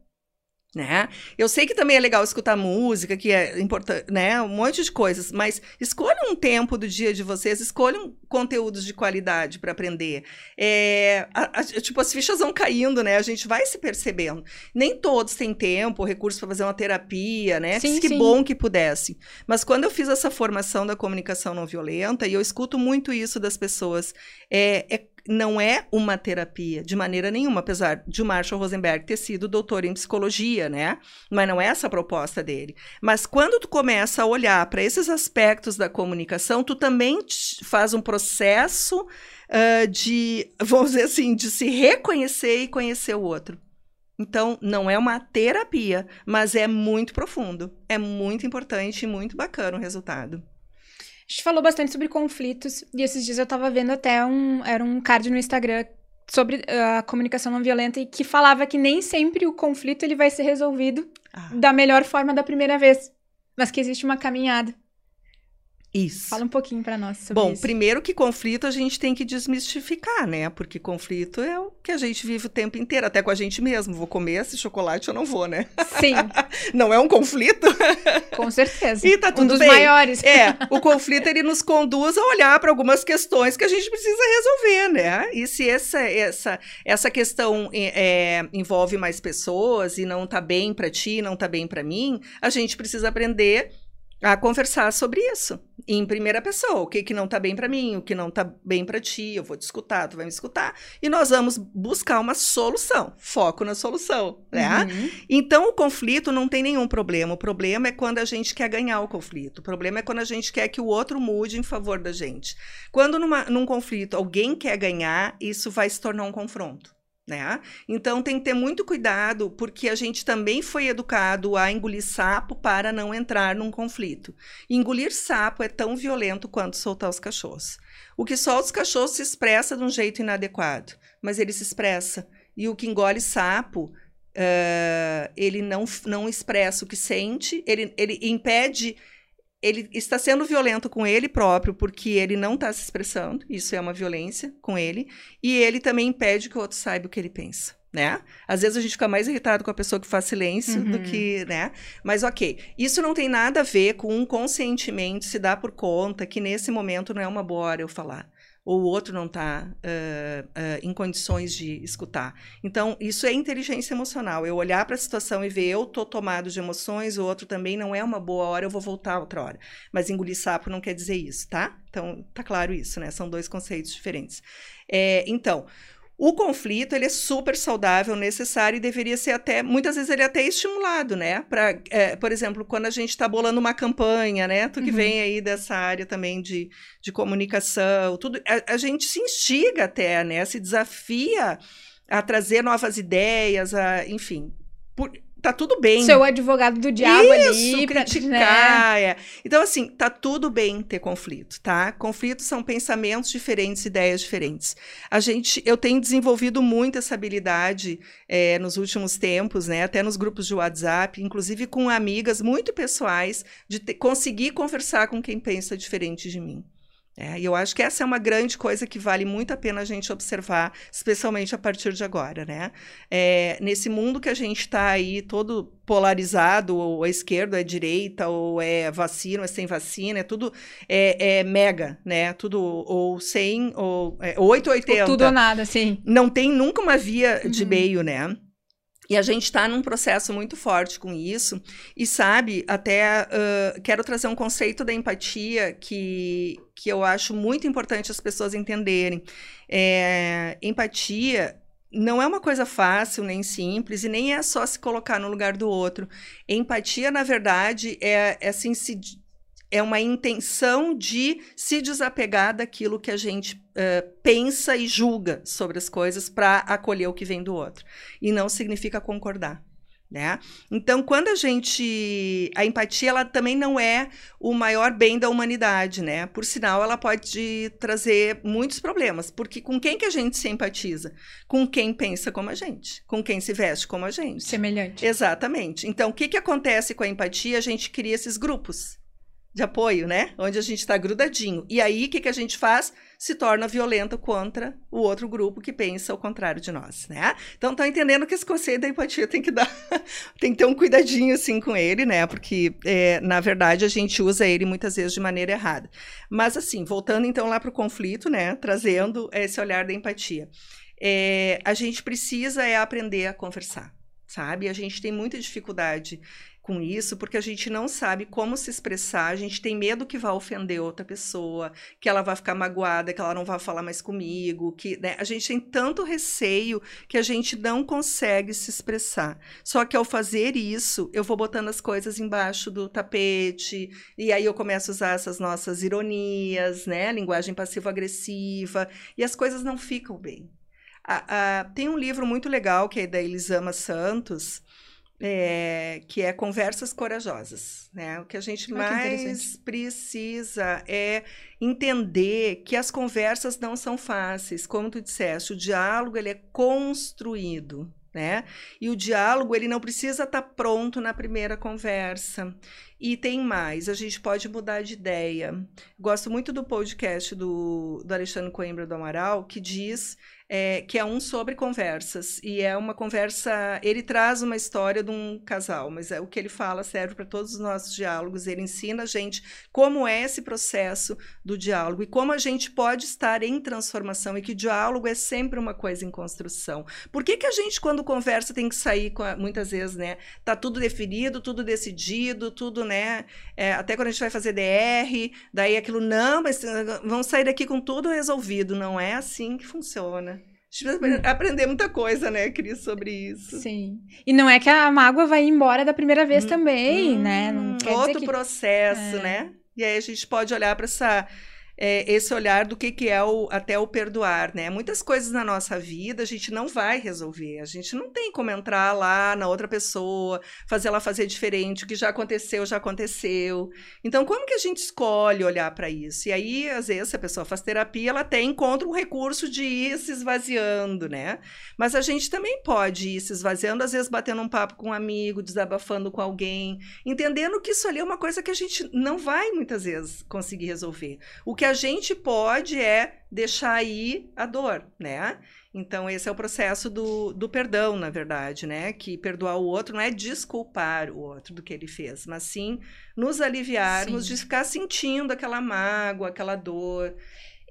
né? Eu sei que também é legal escutar música, que é importante, né? Um monte de coisas, mas escolham um tempo do dia de vocês, escolham conteúdos de qualidade para aprender. É, a, a, tipo, as fichas vão caindo, né? A gente vai se percebendo. Nem todos têm tempo, recursos para fazer uma terapia, né? Sim, que sim. bom que pudesse. Mas quando eu fiz essa formação da comunicação não violenta, e eu escuto muito isso das pessoas, é, é não é uma terapia de maneira nenhuma, apesar de o Marshall Rosenberg ter sido doutor em psicologia, né? Mas não é essa a proposta dele. Mas quando tu começa a olhar para esses aspectos da comunicação, tu também faz um processo uh, de, vamos dizer assim, de se reconhecer e conhecer o outro. Então, não é uma terapia, mas é muito profundo. É muito importante e muito bacana o resultado. A gente falou bastante sobre conflitos e esses dias eu tava vendo até um. Era um card no Instagram sobre ah, a comunicação não violenta e que falava que nem sempre o conflito ele vai ser resolvido ah. da melhor forma da primeira vez, mas que existe uma caminhada. Isso. Fala um pouquinho para nós sobre Bom, isso. primeiro que conflito a gente tem que desmistificar, né? Porque conflito é o que a gente vive o tempo inteiro, até com a gente mesmo. Vou comer esse chocolate ou não vou, né? Sim. *laughs* não é um conflito? Com certeza. E tá tudo um dos bem. maiores. É, *laughs* o conflito ele nos conduz a olhar para algumas questões que a gente precisa resolver, né? E se essa essa essa questão é, envolve mais pessoas e não tá bem para ti, não tá bem para mim, a gente precisa aprender a conversar sobre isso em primeira pessoa, o que que não tá bem para mim, o que não tá bem para ti, eu vou te escutar, tu vai me escutar e nós vamos buscar uma solução, foco na solução, né? Uhum. Então o conflito não tem nenhum problema, o problema é quando a gente quer ganhar o conflito, o problema é quando a gente quer que o outro mude em favor da gente. Quando numa, num conflito alguém quer ganhar, isso vai se tornar um confronto. Né? Então tem que ter muito cuidado, porque a gente também foi educado a engolir sapo para não entrar num conflito. engolir sapo é tão violento quanto soltar os cachorros. O que solta os cachorros se expressa de um jeito inadequado, mas ele se expressa. E o que engole sapo, uh, ele não, não expressa o que sente, ele, ele impede ele está sendo violento com ele próprio porque ele não está se expressando, isso é uma violência com ele, e ele também impede que o outro saiba o que ele pensa. Né? Às vezes a gente fica mais irritado com a pessoa que faz silêncio uhum. do que, né? Mas ok, isso não tem nada a ver com um consentimento se dar por conta que nesse momento não é uma boa hora eu falar ou o outro não está uh, uh, em condições de escutar. Então, isso é inteligência emocional. Eu olhar para a situação e ver eu estou tomado de emoções, o outro também não é uma boa hora, eu vou voltar outra hora. Mas engolir sapo não quer dizer isso, tá? Então, tá claro isso, né? São dois conceitos diferentes. É, então, o conflito, ele é super saudável, necessário e deveria ser até, muitas vezes ele é até estimulado, né? Pra, é, por exemplo, quando a gente está bolando uma campanha, né? Tu que uhum. vem aí dessa área também de, de comunicação, tudo, a, a gente se instiga até, né? Se desafia a trazer novas ideias, a, enfim. Por, tá tudo bem. Seu advogado do diabo Isso, ali. criticar. Né? É. Então, assim, tá tudo bem ter conflito, tá? Conflitos são pensamentos diferentes, ideias diferentes. A gente, eu tenho desenvolvido muito essa habilidade é, nos últimos tempos, né? Até nos grupos de WhatsApp, inclusive com amigas muito pessoais, de conseguir conversar com quem pensa diferente de mim. É, e eu acho que essa é uma grande coisa que vale muito a pena a gente observar, especialmente a partir de agora, né? É, nesse mundo que a gente está aí todo polarizado, ou é esquerda, ou é direita, ou é vacina, ou é sem vacina, é tudo é, é mega, né? Tudo ou sem, ou é, 880. Ou tudo ou nada, sim. Não tem nunca uma via de uhum. meio, né? E a gente está num processo muito forte com isso. E sabe, até uh, quero trazer um conceito da empatia que, que eu acho muito importante as pessoas entenderem. É, empatia não é uma coisa fácil nem simples e nem é só se colocar no lugar do outro. Empatia, na verdade, é, é assim se é uma intenção de se desapegar daquilo que a gente uh, pensa e julga sobre as coisas para acolher o que vem do outro. E não significa concordar. Né? Então, quando a gente. A empatia, ela também não é o maior bem da humanidade, né? Por sinal, ela pode trazer muitos problemas. Porque com quem que a gente se empatiza? Com quem pensa como a gente, com quem se veste como a gente. Semelhante. Exatamente. Então, o que, que acontece com a empatia? A gente cria esses grupos de apoio, né? Onde a gente está grudadinho. E aí, o que, que a gente faz? Se torna violento contra o outro grupo que pensa o contrário de nós, né? Então, tá entendendo que esse conceito da empatia tem que *laughs* dar, tem que ter um cuidadinho, assim, com ele, né? Porque, é, na verdade, a gente usa ele muitas vezes de maneira errada. Mas, assim, voltando então lá para o conflito, né? Trazendo esse olhar da empatia. É, a gente precisa é aprender a conversar, sabe? A gente tem muita dificuldade com isso, porque a gente não sabe como se expressar, a gente tem medo que vá ofender outra pessoa, que ela vai ficar magoada, que ela não vai falar mais comigo, que né? a gente tem tanto receio que a gente não consegue se expressar. Só que ao fazer isso, eu vou botando as coisas embaixo do tapete, e aí eu começo a usar essas nossas ironias, né? Linguagem passivo-agressiva, e as coisas não ficam bem. tem um livro muito legal que é da Elisama Santos, é, que é conversas corajosas. Né? O que a gente ah, mais precisa é entender que as conversas não são fáceis. Como tu disseste, o diálogo ele é construído. Né? E o diálogo ele não precisa estar tá pronto na primeira conversa. E tem mais, a gente pode mudar de ideia. Gosto muito do podcast do, do Alexandre Coimbra do Amaral, que diz é, que é um sobre conversas. E é uma conversa. Ele traz uma história de um casal, mas é o que ele fala serve para todos os nossos diálogos. Ele ensina a gente como é esse processo do diálogo e como a gente pode estar em transformação e que diálogo é sempre uma coisa em construção. Por que, que a gente, quando conversa, tem que sair a, muitas vezes, né? Tá tudo definido, tudo decidido, tudo, né? É, até quando a gente vai fazer DR, daí aquilo, não, mas vão sair daqui com tudo resolvido. Não é assim que funciona. A gente precisa aprender muita coisa, né, Cris, sobre isso. Sim. E não é que a mágoa vai embora da primeira vez hum, também, né? hum, né? outro que... processo, é. né? E aí a gente pode olhar para essa é, esse olhar do que, que é o, até o perdoar, né? Muitas coisas na nossa vida a gente não vai resolver. A gente não tem como entrar lá na outra pessoa, fazer ela fazer diferente. O que já aconteceu, já aconteceu. Então, como que a gente escolhe olhar para isso? E aí, às vezes, se a pessoa faz terapia, ela até encontra um recurso de ir se esvaziando, né? Mas a gente também pode ir se esvaziando, às vezes batendo um papo com um amigo, desabafando com alguém, entendendo que isso ali é uma coisa que a gente não vai muitas vezes conseguir resolver. O que a gente pode é deixar aí a dor, né? Então, esse é o processo do, do perdão, na verdade, né? Que perdoar o outro não é desculpar o outro do que ele fez, mas sim nos aliviarmos sim. de ficar sentindo aquela mágoa, aquela dor.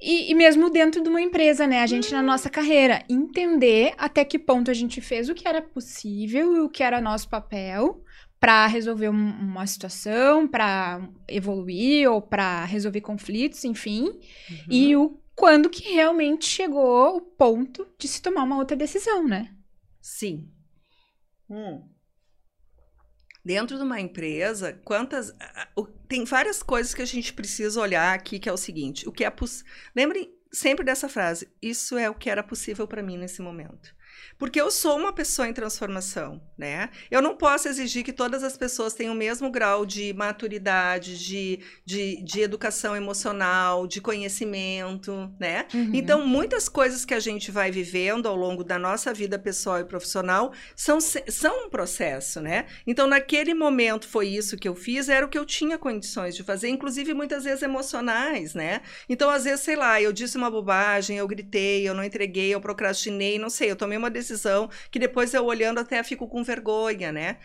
E, e, mesmo dentro de uma empresa, né? A gente hum. na nossa carreira, entender até que ponto a gente fez o que era possível e o que era nosso papel para resolver um, uma situação, para evoluir ou para resolver conflitos, enfim. Uhum. E o quando que realmente chegou o ponto de se tomar uma outra decisão, né? Sim. Hum. Dentro de uma empresa, quantas tem várias coisas que a gente precisa olhar aqui, que é o seguinte, o que é possível. Lembrem sempre dessa frase, isso é o que era possível para mim nesse momento. Porque eu sou uma pessoa em transformação, né? Eu não posso exigir que todas as pessoas tenham o mesmo grau de maturidade, de, de, de educação emocional, de conhecimento, né? Uhum. Então, muitas coisas que a gente vai vivendo ao longo da nossa vida pessoal e profissional são, são um processo, né? Então, naquele momento foi isso que eu fiz, era o que eu tinha condições de fazer, inclusive muitas vezes emocionais, né? Então, às vezes, sei lá, eu disse uma bobagem, eu gritei, eu não entreguei, eu procrastinei, não sei, eu tomei uma decisão decisão que depois eu olhando até fico com vergonha, né?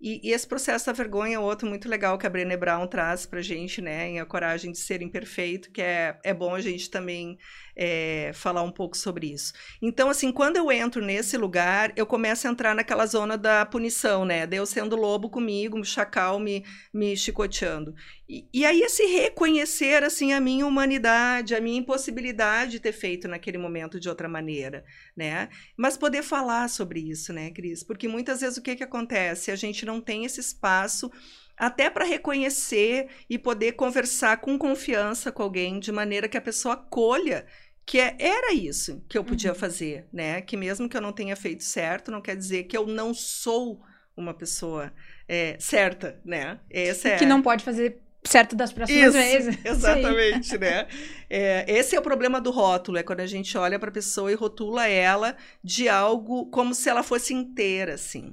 E, e, esse processo da vergonha é outro muito legal que a Brené Brown traz pra gente, né? Em A Coragem de Ser Imperfeito, que é, é bom a gente também é, falar um pouco sobre isso. Então, assim, quando eu entro nesse lugar, eu começo a entrar naquela zona da punição, né? De sendo lobo comigo, o chacal me, me chicoteando. E, e aí, esse reconhecer, assim, a minha humanidade, a minha impossibilidade de ter feito naquele momento de outra maneira, né? Mas poder falar sobre isso, né, Cris? Porque muitas vezes o que, que acontece? A gente não tem esse espaço até para reconhecer e poder conversar com confiança com alguém, de maneira que a pessoa acolha que é, era isso que eu podia uhum. fazer, né? Que mesmo que eu não tenha feito certo, não quer dizer que eu não sou uma pessoa é, certa, né? Essa é... Que não pode fazer certo das próximas Isso, vezes. *laughs* Exatamente, né? É, esse é o problema do rótulo, é quando a gente olha para a pessoa e rotula ela de algo como se ela fosse inteira, assim.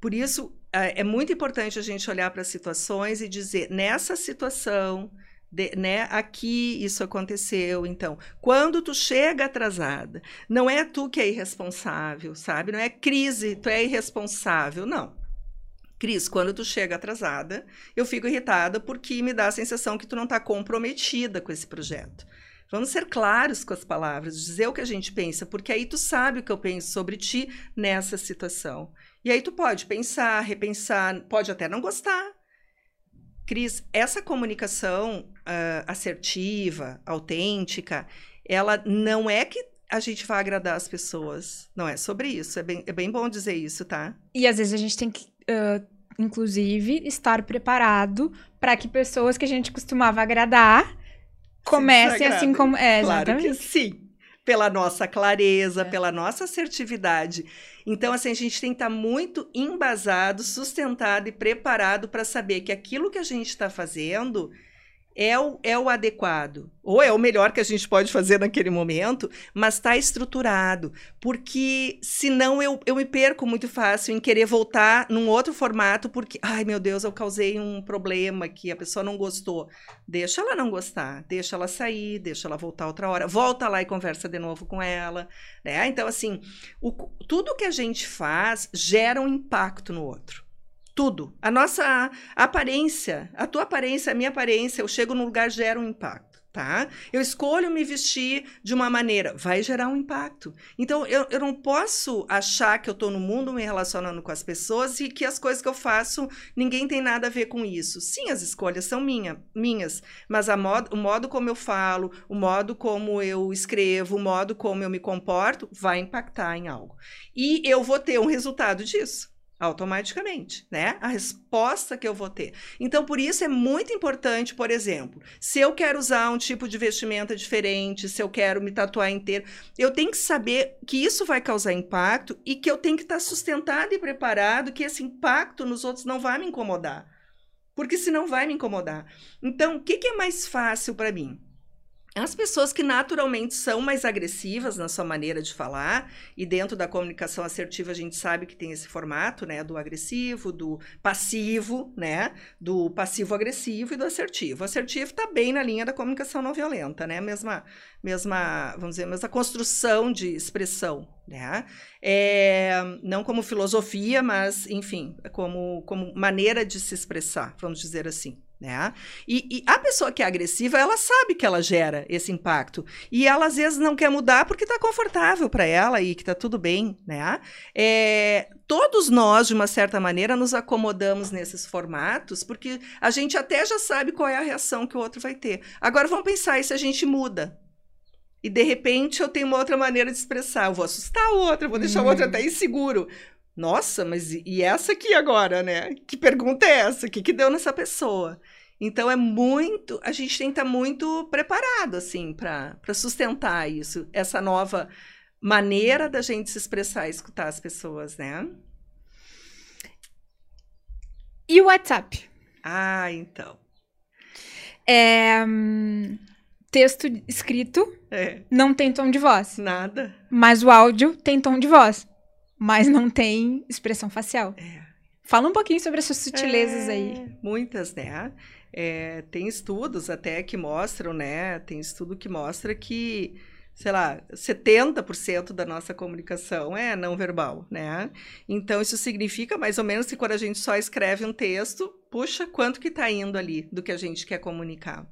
Por isso, é, é muito importante a gente olhar para as situações e dizer, nessa situação, de, né, aqui isso aconteceu, então, quando tu chega atrasada, não é tu que é irresponsável, sabe? Não é crise, tu é irresponsável, não. Cris, quando tu chega atrasada, eu fico irritada porque me dá a sensação que tu não está comprometida com esse projeto. Vamos ser claros com as palavras, dizer o que a gente pensa, porque aí tu sabe o que eu penso sobre ti nessa situação. E aí tu pode pensar, repensar, pode até não gostar. Cris, essa comunicação uh, assertiva, autêntica, ela não é que a gente vai agradar as pessoas. Não é sobre isso. É bem, é bem bom dizer isso, tá? E às vezes a gente tem que uh, inclusive, estar preparado para que pessoas que a gente costumava agradar comecem assim como. É, claro que sim. Pela nossa clareza, é. pela nossa assertividade. Então, assim, a gente tem que estar muito embasado, sustentado e preparado para saber que aquilo que a gente está fazendo é o, é o adequado, ou é o melhor que a gente pode fazer naquele momento, mas está estruturado, porque senão eu, eu me perco muito fácil em querer voltar num outro formato, porque, ai meu Deus, eu causei um problema que a pessoa não gostou. Deixa ela não gostar, deixa ela sair, deixa ela voltar outra hora, volta lá e conversa de novo com ela, né? Então, assim, o, tudo que a gente faz gera um impacto no outro. Tudo. A nossa aparência, a tua aparência, a minha aparência, eu chego num lugar, gera um impacto, tá? Eu escolho me vestir de uma maneira, vai gerar um impacto. Então, eu, eu não posso achar que eu estou no mundo me relacionando com as pessoas e que as coisas que eu faço, ninguém tem nada a ver com isso. Sim, as escolhas são minha, minhas, mas a modo, o modo como eu falo, o modo como eu escrevo, o modo como eu me comporto, vai impactar em algo. E eu vou ter um resultado disso automaticamente, né? A resposta que eu vou ter. Então, por isso é muito importante, por exemplo, se eu quero usar um tipo de vestimenta diferente, se eu quero me tatuar inteiro, eu tenho que saber que isso vai causar impacto e que eu tenho que estar sustentado e preparado que esse impacto nos outros não vai me incomodar. Porque senão vai me incomodar. Então, o que, que é mais fácil para mim? As pessoas que naturalmente são mais agressivas na sua maneira de falar, e dentro da comunicação assertiva a gente sabe que tem esse formato, né, do agressivo, do passivo, né, do passivo-agressivo e do assertivo. O assertivo está bem na linha da comunicação não violenta, né, mesma, mesma, vamos dizer, mesma construção de expressão, né, é, não como filosofia, mas, enfim, como, como maneira de se expressar, vamos dizer assim. Né? E, e, a pessoa que é agressiva, ela sabe que ela gera esse impacto. E ela, às vezes, não quer mudar porque está confortável para ela e que está tudo bem. Né? É, todos nós, de uma certa maneira, nos acomodamos nesses formatos porque a gente até já sabe qual é a reação que o outro vai ter. Agora, vamos pensar e se a gente muda? E de repente eu tenho uma outra maneira de expressar. Eu vou assustar o outro, eu vou deixar hum. o outro até inseguro. Nossa, mas e essa aqui agora, né? Que pergunta é essa? O que, que deu nessa pessoa? Então é muito, a gente tem que estar muito preparado assim para sustentar isso, essa nova maneira da gente se expressar e escutar as pessoas, né? E o WhatsApp? Ah, então. É, texto escrito é. não tem tom de voz. Nada. Mas o áudio tem tom de voz. Mas não tem expressão facial. É. Fala um pouquinho sobre essas sutilezas é, aí. Muitas, né? É, tem estudos até que mostram, né? Tem estudo que mostra que, sei lá, 70% da nossa comunicação é não verbal, né? Então, isso significa mais ou menos que quando a gente só escreve um texto, puxa, quanto que está indo ali do que a gente quer comunicar.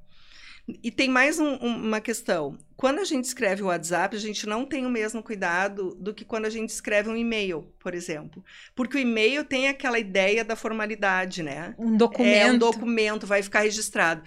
E tem mais um, uma questão. Quando a gente escreve o WhatsApp, a gente não tem o mesmo cuidado do que quando a gente escreve um e-mail, por exemplo. Porque o e-mail tem aquela ideia da formalidade, né? Um documento. É um documento, vai ficar registrado.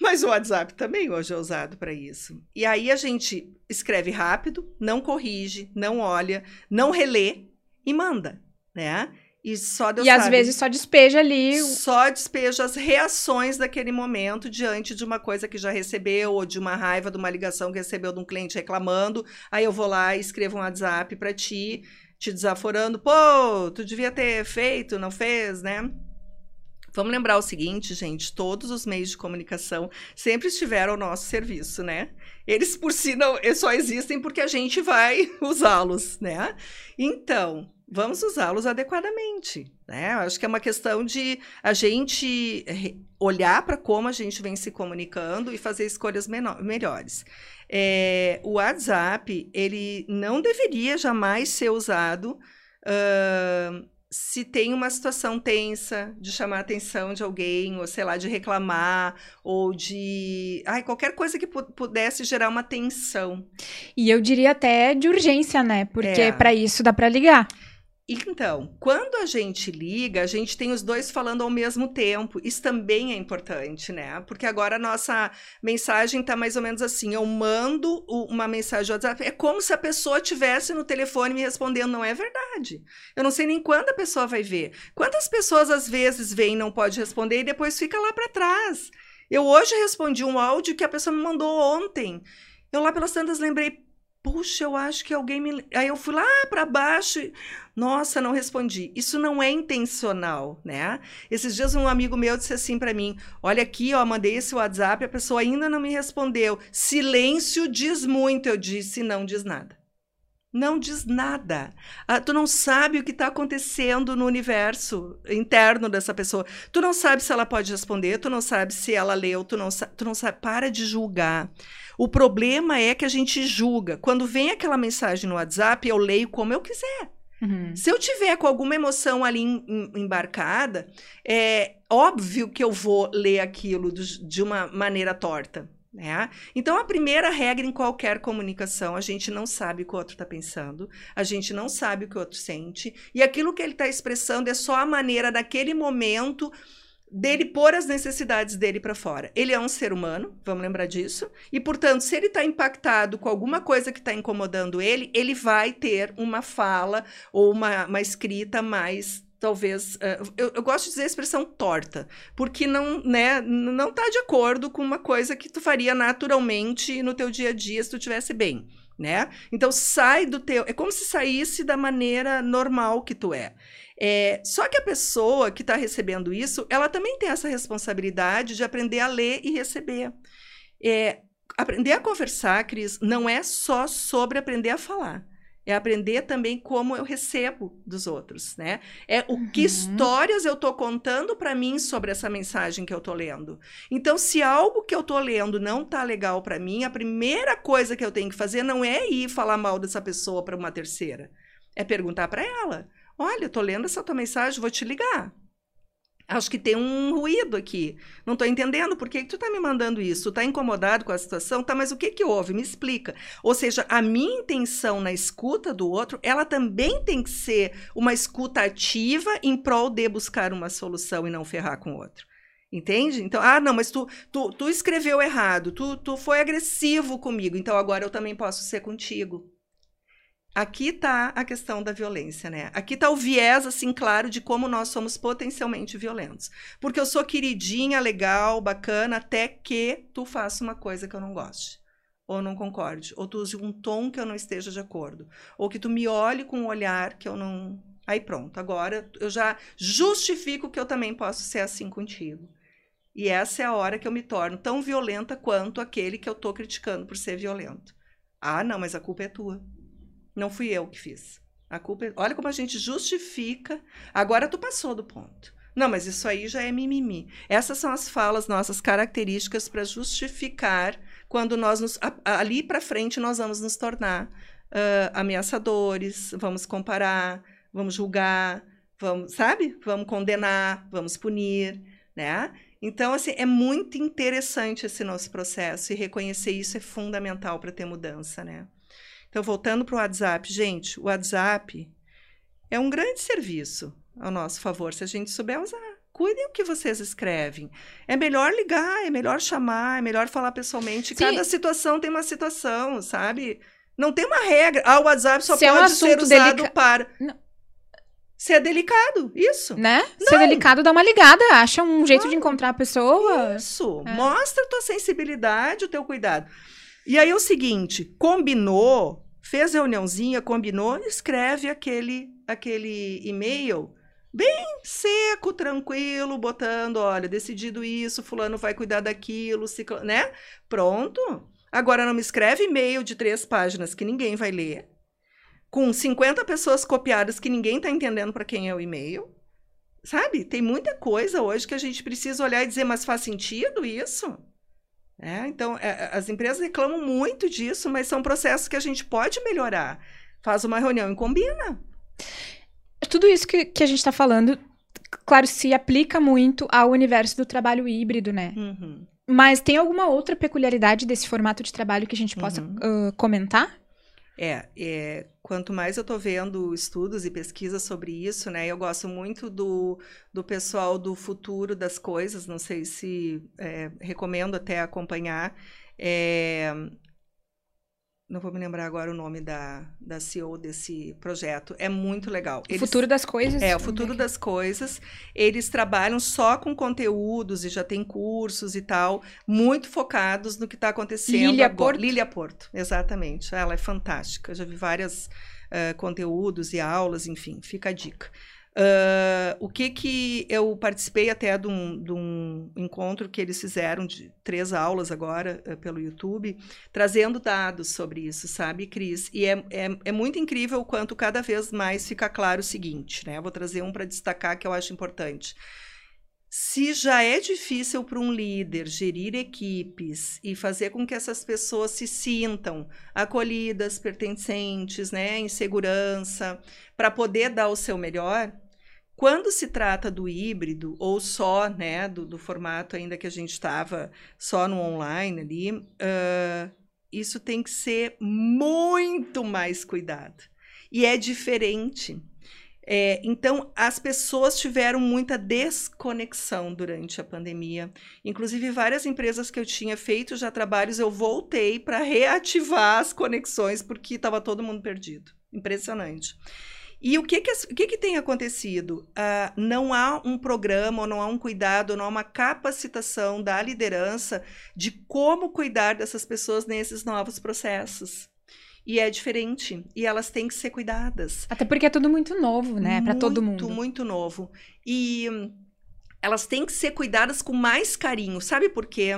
Mas o WhatsApp também hoje é usado para isso. E aí a gente escreve rápido, não corrige, não olha, não relê e manda, né? E só Deus E sabe. às vezes só despeja ali. Só despeja as reações daquele momento diante de uma coisa que já recebeu, ou de uma raiva de uma ligação que recebeu de um cliente reclamando. Aí eu vou lá e escrevo um WhatsApp para ti, te desaforando. Pô, tu devia ter feito, não fez, né? Vamos lembrar o seguinte, gente: todos os meios de comunicação sempre estiveram ao nosso serviço, né? Eles por si não, eles só existem porque a gente vai *laughs* usá-los, né? Então, vamos usá-los adequadamente, né? Acho que é uma questão de a gente olhar para como a gente vem se comunicando e fazer escolhas melhores. É, o WhatsApp, ele não deveria jamais ser usado ahn, se tem uma situação tensa de chamar a atenção de alguém, ou sei lá, de reclamar, ou de. Ai, qualquer coisa que pu- pudesse gerar uma tensão. E eu diria até de urgência, né? Porque É. pra isso dá pra ligar. Então, quando a gente liga, a gente tem os dois falando ao mesmo tempo. Isso também é importante, né? Porque agora a nossa mensagem tá mais ou menos assim: eu mando uma mensagem no WhatsApp, é como se a pessoa tivesse no telefone me respondendo. Não é verdade. Eu não sei nem quando a pessoa vai ver. Quantas pessoas às vezes vêm não pode responder e depois fica lá para trás? Eu hoje respondi um áudio que a pessoa me mandou ontem. Eu lá pelas tantas lembrei, puxa, eu acho que alguém me. Aí eu fui lá para baixo. e- Nossa, não respondi. Isso não é intencional, né? Esses dias um amigo meu disse assim para mim: Olha aqui, ó, mandei esse WhatsApp, a pessoa ainda não me respondeu. Silêncio diz muito. Eu disse: Não diz nada. Não diz nada. Ah, tu não sabe o que está acontecendo no universo interno dessa pessoa. Tu não sabe se ela pode responder, tu não sabe se ela leu, tu não, tu não sabe. Para de julgar. O problema é que a gente julga. Quando vem aquela mensagem no WhatsApp, eu leio como eu quiser. Uhum. Se eu tiver com alguma emoção ali em- em- embarcada, é óbvio que eu vou ler aquilo do- de uma maneira torta. Né? Então, a primeira regra em qualquer comunicação, a gente não sabe o que o outro está pensando, a gente não sabe o que o outro sente, e aquilo que ele está expressando é só a maneira, naquele momento, dele pôr as necessidades dele para fora. Ele é um ser humano, vamos lembrar disso, e, portanto, se ele está impactado com alguma coisa que está incomodando ele, ele vai ter uma fala ou uma, uma escrita mais talvez eh, eu, eu gosto de dizer a expressão torta porque não né não está de acordo com uma coisa que tu faria naturalmente no teu dia a dia se tu tivesse bem né então sai do teu é como se saísse da maneira normal que tu é é, só que a pessoa que está recebendo isso, ela também tem essa responsabilidade de aprender a ler e receber. É, aprender a conversar, Cris, não é só sobre aprender a falar. É aprender também como eu recebo dos outros, né? É o que Uhum. histórias eu estou contando para mim sobre essa mensagem que eu estou lendo. Então, se algo que eu estou lendo não tá legal para mim, a primeira coisa que eu tenho que fazer não é ir falar mal dessa pessoa para uma terceira. É perguntar para ela: Olha, eu tô lendo essa tua mensagem, vou te ligar. Acho que tem um ruído aqui. Não tô entendendo por que, que tu tá me mandando isso. Tu tá incomodado com a situação? Tá, mas o que que houve? Me explica. Ou seja, a minha intenção na escuta do outro, ela também tem que ser uma escuta ativa em prol de buscar uma solução e não ferrar com o outro. Entende? Então, ah, não, mas tu, tu, tu escreveu errado, tu, tu foi agressivo comigo, então agora eu também posso ser contigo. Aqui está a questão da violência, né? Aqui está o viés, assim, claro, de como nós somos potencialmente violentos. Porque eu sou queridinha, legal, bacana, até que tu faça uma coisa que eu não goste. Ou não concorde. Ou tu use um tom que eu não esteja de acordo. Ou que tu me olhe com um olhar que eu não. Aí pronto, agora eu já justifico que eu também posso ser assim contigo. E essa é a hora que eu me torno tão violenta quanto aquele que eu tô criticando por ser violento. Ah, não, mas a culpa é tua. Não fui eu que fiz. A culpa é... Olha como a gente justifica. Agora tu passou do ponto. Não, mas isso aí já é mimimi. Essas são as falas nossas características para justificar quando nós nos, ali para frente nós vamos nos tornar uh, ameaçadores, vamos comparar, vamos julgar, vamos, sabe? Vamos condenar, vamos punir, né? Então, assim, é muito interessante esse nosso processo e reconhecer isso é fundamental para ter mudança, né? Então, voltando para o WhatsApp, gente, o WhatsApp é um grande serviço ao nosso favor, se a gente souber usar. Cuidem o que vocês escrevem. É melhor ligar, é melhor chamar, é melhor falar pessoalmente. Sim. Cada situação tem uma situação, sabe? Não tem uma regra. Ah, o WhatsApp só Se é um pode ser usado delica- para. Não. Ser delicado, isso. Né? Não. Ser delicado, dá uma ligada, acha um jeito de encontrar a pessoa. Isso. É. Mostra a tua sensibilidade, o teu cuidado. E aí é o seguinte, combinou, fez reuniãozinha, combinou, escreve aquele, aquele e-mail bem seco, tranquilo, botando, olha, decidido isso, fulano vai cuidar daquilo, ciclo, né? Pronto. Agora não me escreve e-mail de três páginas que ninguém vai ler com 50 pessoas copiadas que ninguém está entendendo para quem é o e-mail. Sabe? Tem muita coisa hoje que a gente precisa olhar e dizer, mas faz sentido isso? É, então, é, é, as empresas reclamam muito disso, mas são processos que a gente pode melhorar. Faz uma reunião e combina. Tudo isso que, que a gente está falando, claro, se aplica muito ao universo do trabalho híbrido, né? Uhum. Mas tem alguma outra peculiaridade desse formato de trabalho que a gente possa uhum. uh, comentar? É, é, quanto mais eu estou vendo estudos e pesquisas sobre isso, né? Eu gosto muito do, do pessoal do futuro das coisas, não sei se é, recomendo até acompanhar. É, não vou me lembrar agora o nome da, da CEO desse projeto. É muito legal. Eles, o futuro das coisas. É, o futuro das coisas. Eles trabalham só com conteúdos e já tem cursos e tal, muito focados no que está acontecendo Lilia agora. Porto. Lilia Porto, exatamente. Ela é fantástica. Eu já vi vários uh, eh, conteúdos e aulas, enfim, fica a dica. Uh, o que que eu participei até de um, de um, encontro que eles fizeram de três aulas agora uh, pelo YouTube, trazendo dados sobre isso, sabe, Cris? E é, é, é, muito incrível o quanto cada vez mais fica claro o seguinte, né? Vou trazer um para destacar que eu acho importante. Se já é difícil para um líder gerir equipes e fazer com que essas pessoas se sintam acolhidas, pertencentes, né, em segurança, para poder dar o seu melhor, quando se trata do híbrido, ou só, né, do, do formato ainda que a gente estava só no online ali, uh, isso tem que ser muito mais cuidado. E é diferente. É, então, as pessoas tiveram muita desconexão durante a pandemia. Inclusive, várias empresas que eu tinha feito já trabalhos, eu voltei para reativar as conexões, porque estava todo mundo perdido. Impressionante. E o que que, o que, que tem acontecido? Uh, não há um programa, não há um cuidado, não há uma capacitação da liderança de como cuidar dessas pessoas nesses novos processos. E é diferente. E elas têm que ser cuidadas. Até porque é tudo muito novo, né? Para todo mundo. Muito, muito novo. E elas têm que ser cuidadas com mais carinho. Sabe por quê?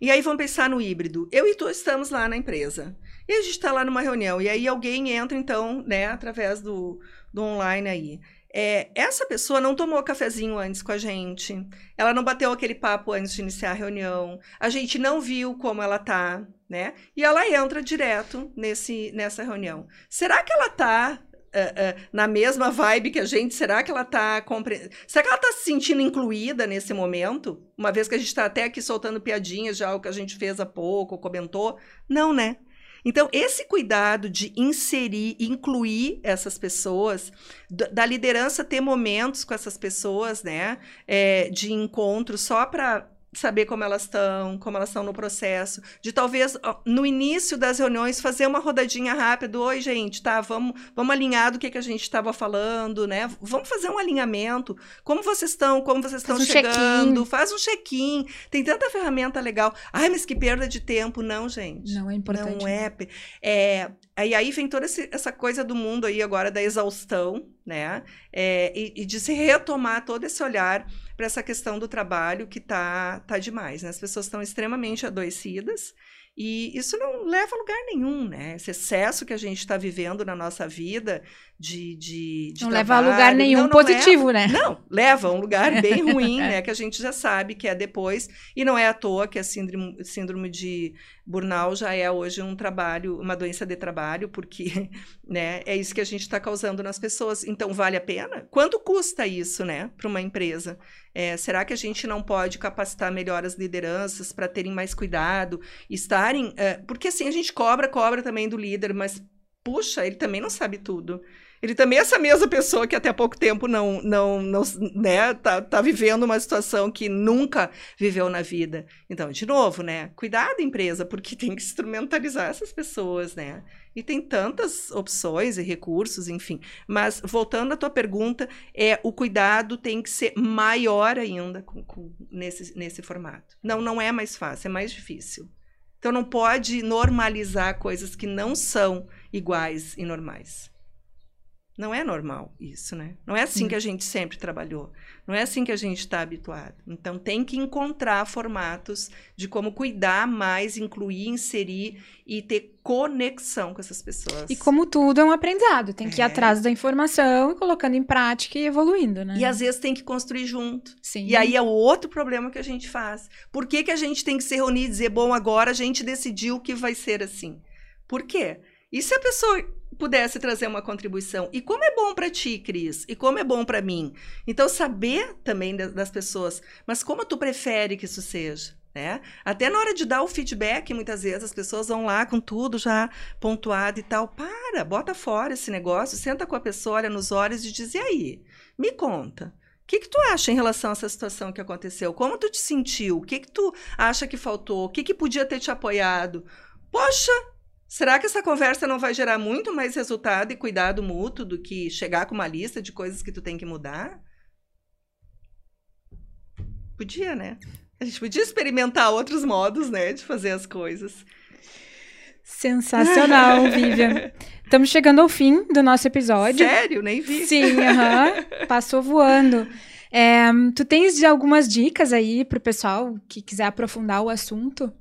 E aí vamos pensar no híbrido. Eu e tu estamos lá na empresa. E a gente está lá numa reunião. E aí alguém entra, então, né, através do, do online aí. É, essa pessoa não tomou cafezinho antes com a gente, ela não bateu aquele papo antes de iniciar a reunião, a gente não viu como ela tá, né? E ela entra direto nesse, nessa reunião. Será que ela tá uh, uh, na mesma vibe que a gente? Será que ela tá compre... Será que ela tá se sentindo incluída nesse momento? Uma vez que a gente está até aqui soltando piadinhas já o que a gente fez há pouco, comentou? Não, né? Então, esse cuidado de inserir, incluir essas pessoas, da liderança ter momentos com essas pessoas, né, é, de encontro só para saber como elas estão, como elas estão no processo, de talvez no início das reuniões fazer uma rodadinha rápida, oi gente, tá, vamos, vamos alinhar do que, que a gente estava falando, né? Vamos fazer um alinhamento, como vocês estão, como vocês estão um chegando, faz um check-in, tem tanta ferramenta legal. Ai, mas que perda de tempo, não, gente. Não é importante. Não é, é Aí, aí vem toda essa coisa do mundo aí agora da exaustão, né? É, e, e, de se retomar todo esse olhar para essa questão do trabalho que tá, tá demais, né? As pessoas estão extremamente adoecidas e isso não leva a lugar nenhum, né? Esse excesso que a gente está vivendo na nossa vida de, de, de Não trabalho, leva a lugar nenhum não, não positivo, leva, né? Não, leva a um lugar *laughs* bem ruim, né? Que a gente já sabe que é depois. E não é à toa que a síndrome, síndrome de burnout já é hoje um trabalho, uma doença de trabalho, porque *laughs* né, é isso que a gente está causando nas pessoas. Então, vale a pena? Quanto custa isso, né, para uma empresa? É, será que a gente não pode capacitar melhor as lideranças para terem mais cuidado, estarem. É, porque assim, a gente cobra, cobra também do líder, mas puxa, ele também não sabe tudo. Ele também é essa mesma pessoa que até pouco tempo não, não, não né, tá, tá vivendo uma situação que nunca viveu na vida. Então, de novo, né, cuidado empresa, porque *laughs* tem que instrumentalizar essas pessoas, né? E tem tantas opções e recursos, enfim. Mas, voltando à tua pergunta, é o cuidado tem que ser maior ainda com, com, nesse, nesse formato. Não, não é mais fácil, é mais difícil. Então, não pode normalizar coisas que não são iguais e normais. Não é normal isso, né? Não é assim que a gente sempre trabalhou. Não é assim que a gente está habituado. Então, tem que encontrar formatos de como cuidar mais, incluir, inserir e ter conexão com essas pessoas. E como tudo é um aprendizado, tem que é. ir atrás da informação e colocando em prática e evoluindo, né? E às vezes tem que construir junto. Sim. E aí é o outro problema que a gente faz. Por que, que a gente tem que se reunir e dizer, bom, agora a gente decidiu que vai ser assim? Por quê? E se a pessoa pudesse trazer uma contribuição. E como é bom para ti, Cris? E como é bom para mim? Então, saber também das pessoas, mas como tu prefere que isso seja? Né? Até na hora de dar o feedback, muitas vezes as pessoas vão lá com tudo já pontuado e tal. Para, bota fora esse negócio, senta com a pessoa, olha nos olhos e diz: e aí? Me conta. O que, que tu acha em relação a essa situação que aconteceu? Como tu te sentiu? O que, que tu acha que faltou? O que, que podia ter te apoiado? Poxa, Será que essa conversa não vai gerar muito mais resultado e cuidado mútuo do que chegar com uma lista de coisas que tu tem que mudar? Podia, né? A gente podia experimentar outros modos, né, de fazer as coisas. Sensacional, *laughs* Vivian. Estamos chegando ao fim do nosso episódio. Sério? Nem vi. Sim, passou voando. É, tu tens algumas dicas aí para o pessoal que quiser aprofundar o assunto?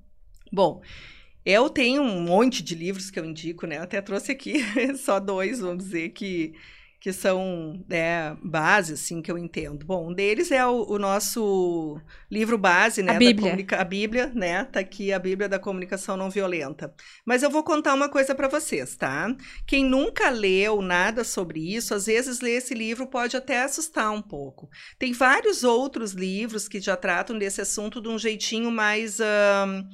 Bom, eu tenho um monte de livros que eu indico, né? Até trouxe aqui *laughs* só dois, vamos dizer, que, que são né, base, assim, que eu entendo. Bom, um deles é o, o nosso livro base, né? A Bíblia. a Bíblia, né? Tá aqui a Bíblia da Comunicação Não Violenta. Mas eu vou contar uma coisa para vocês, tá? Quem nunca leu nada sobre isso, às vezes ler esse livro pode até assustar um pouco. Tem vários outros livros que já tratam desse assunto de um jeitinho mais... Uh,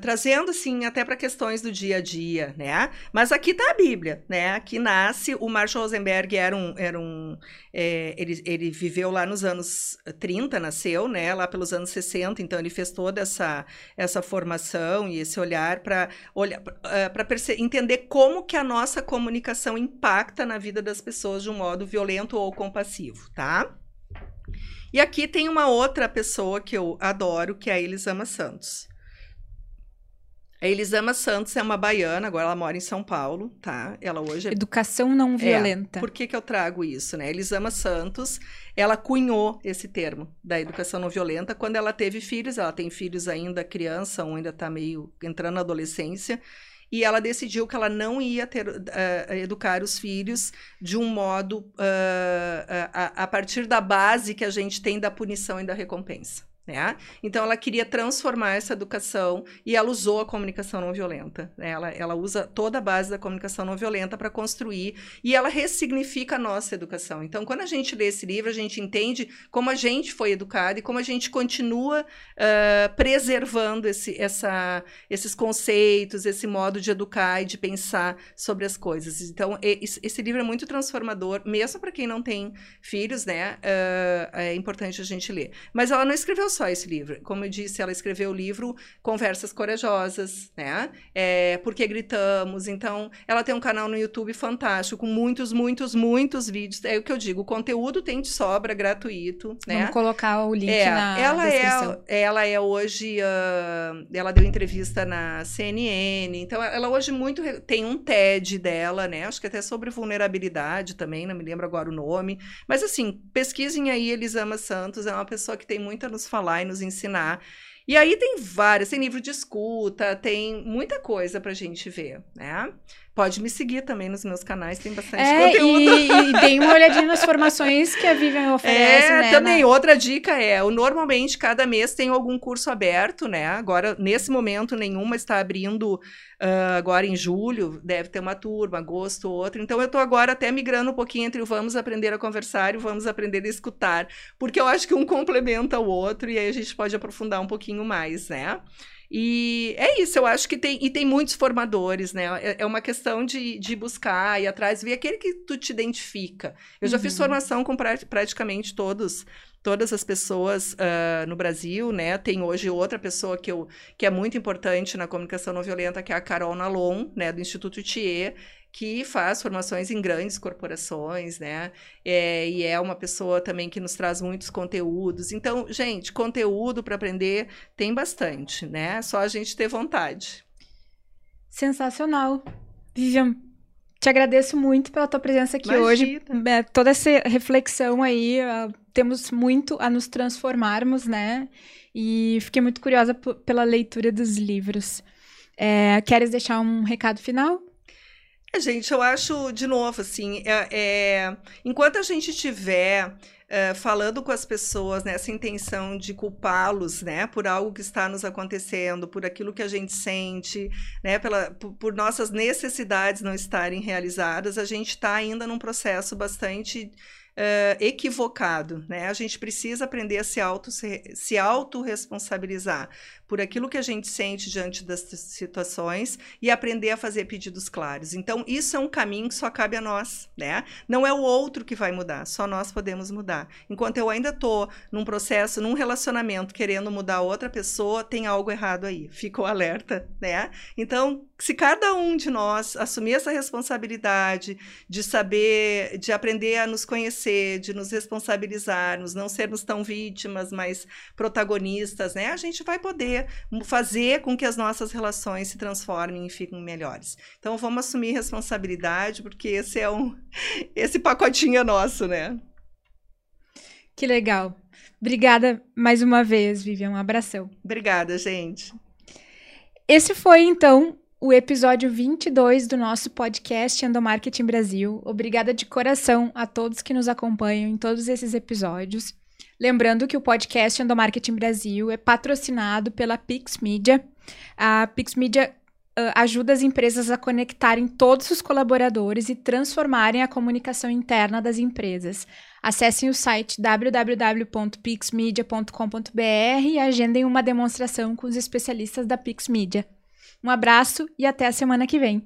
Trazendo assim até para questões do dia a dia, né? Mas aqui está a Bíblia, né? Aqui nasce o Marshall Rosenberg era um, era um é, ele, ele viveu lá nos anos 30, nasceu, né? Lá pelos anos 60, então ele fez toda essa essa formação e esse olhar para olhar para entender como que a nossa comunicação impacta na vida das pessoas de um modo violento ou compassivo, tá? E aqui tem uma outra pessoa que eu adoro, que é a Elisama Santos. A Elisama Santos é uma baiana, agora ela mora em São Paulo, tá? Ela hoje é... Educação não violenta. É, por que, que eu trago isso, né? Elisama Santos, ela cunhou esse termo da educação não violenta quando ela teve filhos. Ela tem filhos ainda criança, um ainda está meio entrando na adolescência. E ela decidiu que ela não ia ter, uh, educar os filhos de um modo uh, a, a partir da base que a gente tem da punição e da recompensa. Né? Então, ela queria transformar essa educação e ela usou a comunicação não violenta. Né? Ela, ela usa toda a base da comunicação não violenta para construir e ela ressignifica a nossa educação. Então, quando a gente lê esse livro, a gente entende como a gente foi educado e como a gente continua uh, preservando esse, essa, esses conceitos, esse modo de educar e de pensar sobre as coisas. Então, esse livro é muito transformador, mesmo para quem não tem filhos, né? Uh, é importante a gente ler. Mas ela não escreveu só esse livro. Como eu disse, ela escreveu o livro Conversas Corajosas, né? É, Porque Gritamos. Então, ela tem um canal no YouTube fantástico, com muitos, muitos, muitos vídeos. É o que eu digo, o conteúdo tem de sobra, gratuito, né? Vamos colocar o link é, na ela descrição. É, ela é hoje... Uh, ela deu entrevista na CNN. Então, ela hoje muito... Tem um TED dela, né? Acho que até sobre vulnerabilidade também, não me lembro agora o nome. Mas, assim, pesquisem aí Elisama Santos. É uma pessoa que tem muito a nos falar falar e nos ensinar. E aí tem vários, tem livro de escuta, tem muita coisa pra gente ver, né? Pode me seguir também nos meus canais, tem bastante é, conteúdo. E, e dei uma olhadinha nas formações que a Vivian oferece, é, né? Também, na... outra dica é, o, normalmente cada mês tem algum curso aberto, né? Agora, nesse momento, nenhuma está abrindo Uh, agora em julho deve ter uma turma, agosto outra. Então eu estou agora até migrando um pouquinho entre o vamos aprender a conversar e o vamos aprender a escutar, porque eu acho que um complementa o outro e aí a gente pode aprofundar um pouquinho mais, né? E é isso, eu acho que tem, e tem muitos formadores, né? É, é uma questão de, de buscar e atrás, ver aquele que tu te identifica. Eu já uhum. fiz formação com pra, praticamente todos todas as pessoas uh, no Brasil, né? Tem hoje outra pessoa que, eu, que é muito importante na comunicação não violenta, que é a Carol Nalon, né, do Instituto Thier, que faz formações em grandes corporações, né? É, e é uma pessoa também que nos traz muitos conteúdos. Então, gente, conteúdo para aprender tem bastante, né? Só a gente ter vontade. Sensacional. Vivian, te agradeço muito pela tua presença aqui Imagina. hoje. É, toda essa reflexão aí, uh, temos muito a nos transformarmos, né? E fiquei muito curiosa pela leitura dos livros. É, queres deixar um recado final? É, gente, eu acho, de novo, assim, é, é enquanto a gente tiver é, falando com as pessoas nessa né, intenção de culpá-los, né, por algo que está nos acontecendo, por aquilo que a gente sente, né, pela, por, por nossas necessidades não estarem realizadas, a gente está ainda num processo bastante uh, equivocado, né? A gente precisa aprender a se auto se autorresponsabilizar por aquilo que a gente sente diante das situações e aprender a fazer pedidos claros. Então, isso é um caminho que só cabe a nós, né? Não é o outro que vai mudar, só nós podemos mudar. Enquanto eu ainda estou num processo, num relacionamento, querendo mudar outra pessoa, tem algo errado aí. Fico alerta, né? Então, se cada um de nós assumir essa responsabilidade de saber, de aprender a nos conhecer, de nos responsabilizarmos, não sermos tão vítimas, mas protagonistas, né? A gente vai poder fazer com que as nossas relações se transformem e fiquem melhores. Então vamos assumir responsabilidade, porque esse é um *laughs* esse pacotinho é nosso, né? Que legal. Obrigada mais uma vez, Vivian. Um abração. Obrigada, gente. Esse foi então o episódio 22 do nosso podcast Endomarketing Brasil. Obrigada de coração a todos que nos acompanham em todos esses episódios. Lembrando que o podcast Endomarketing Brasil é patrocinado pela Pix Media. A Pix Media uh, ajuda as empresas a conectarem todos os colaboradores e transformarem a comunicação interna das empresas. Acessem o site www.pixmedia.com.br e agendem uma demonstração com os especialistas da Pix Media. Um abraço e até a semana que vem.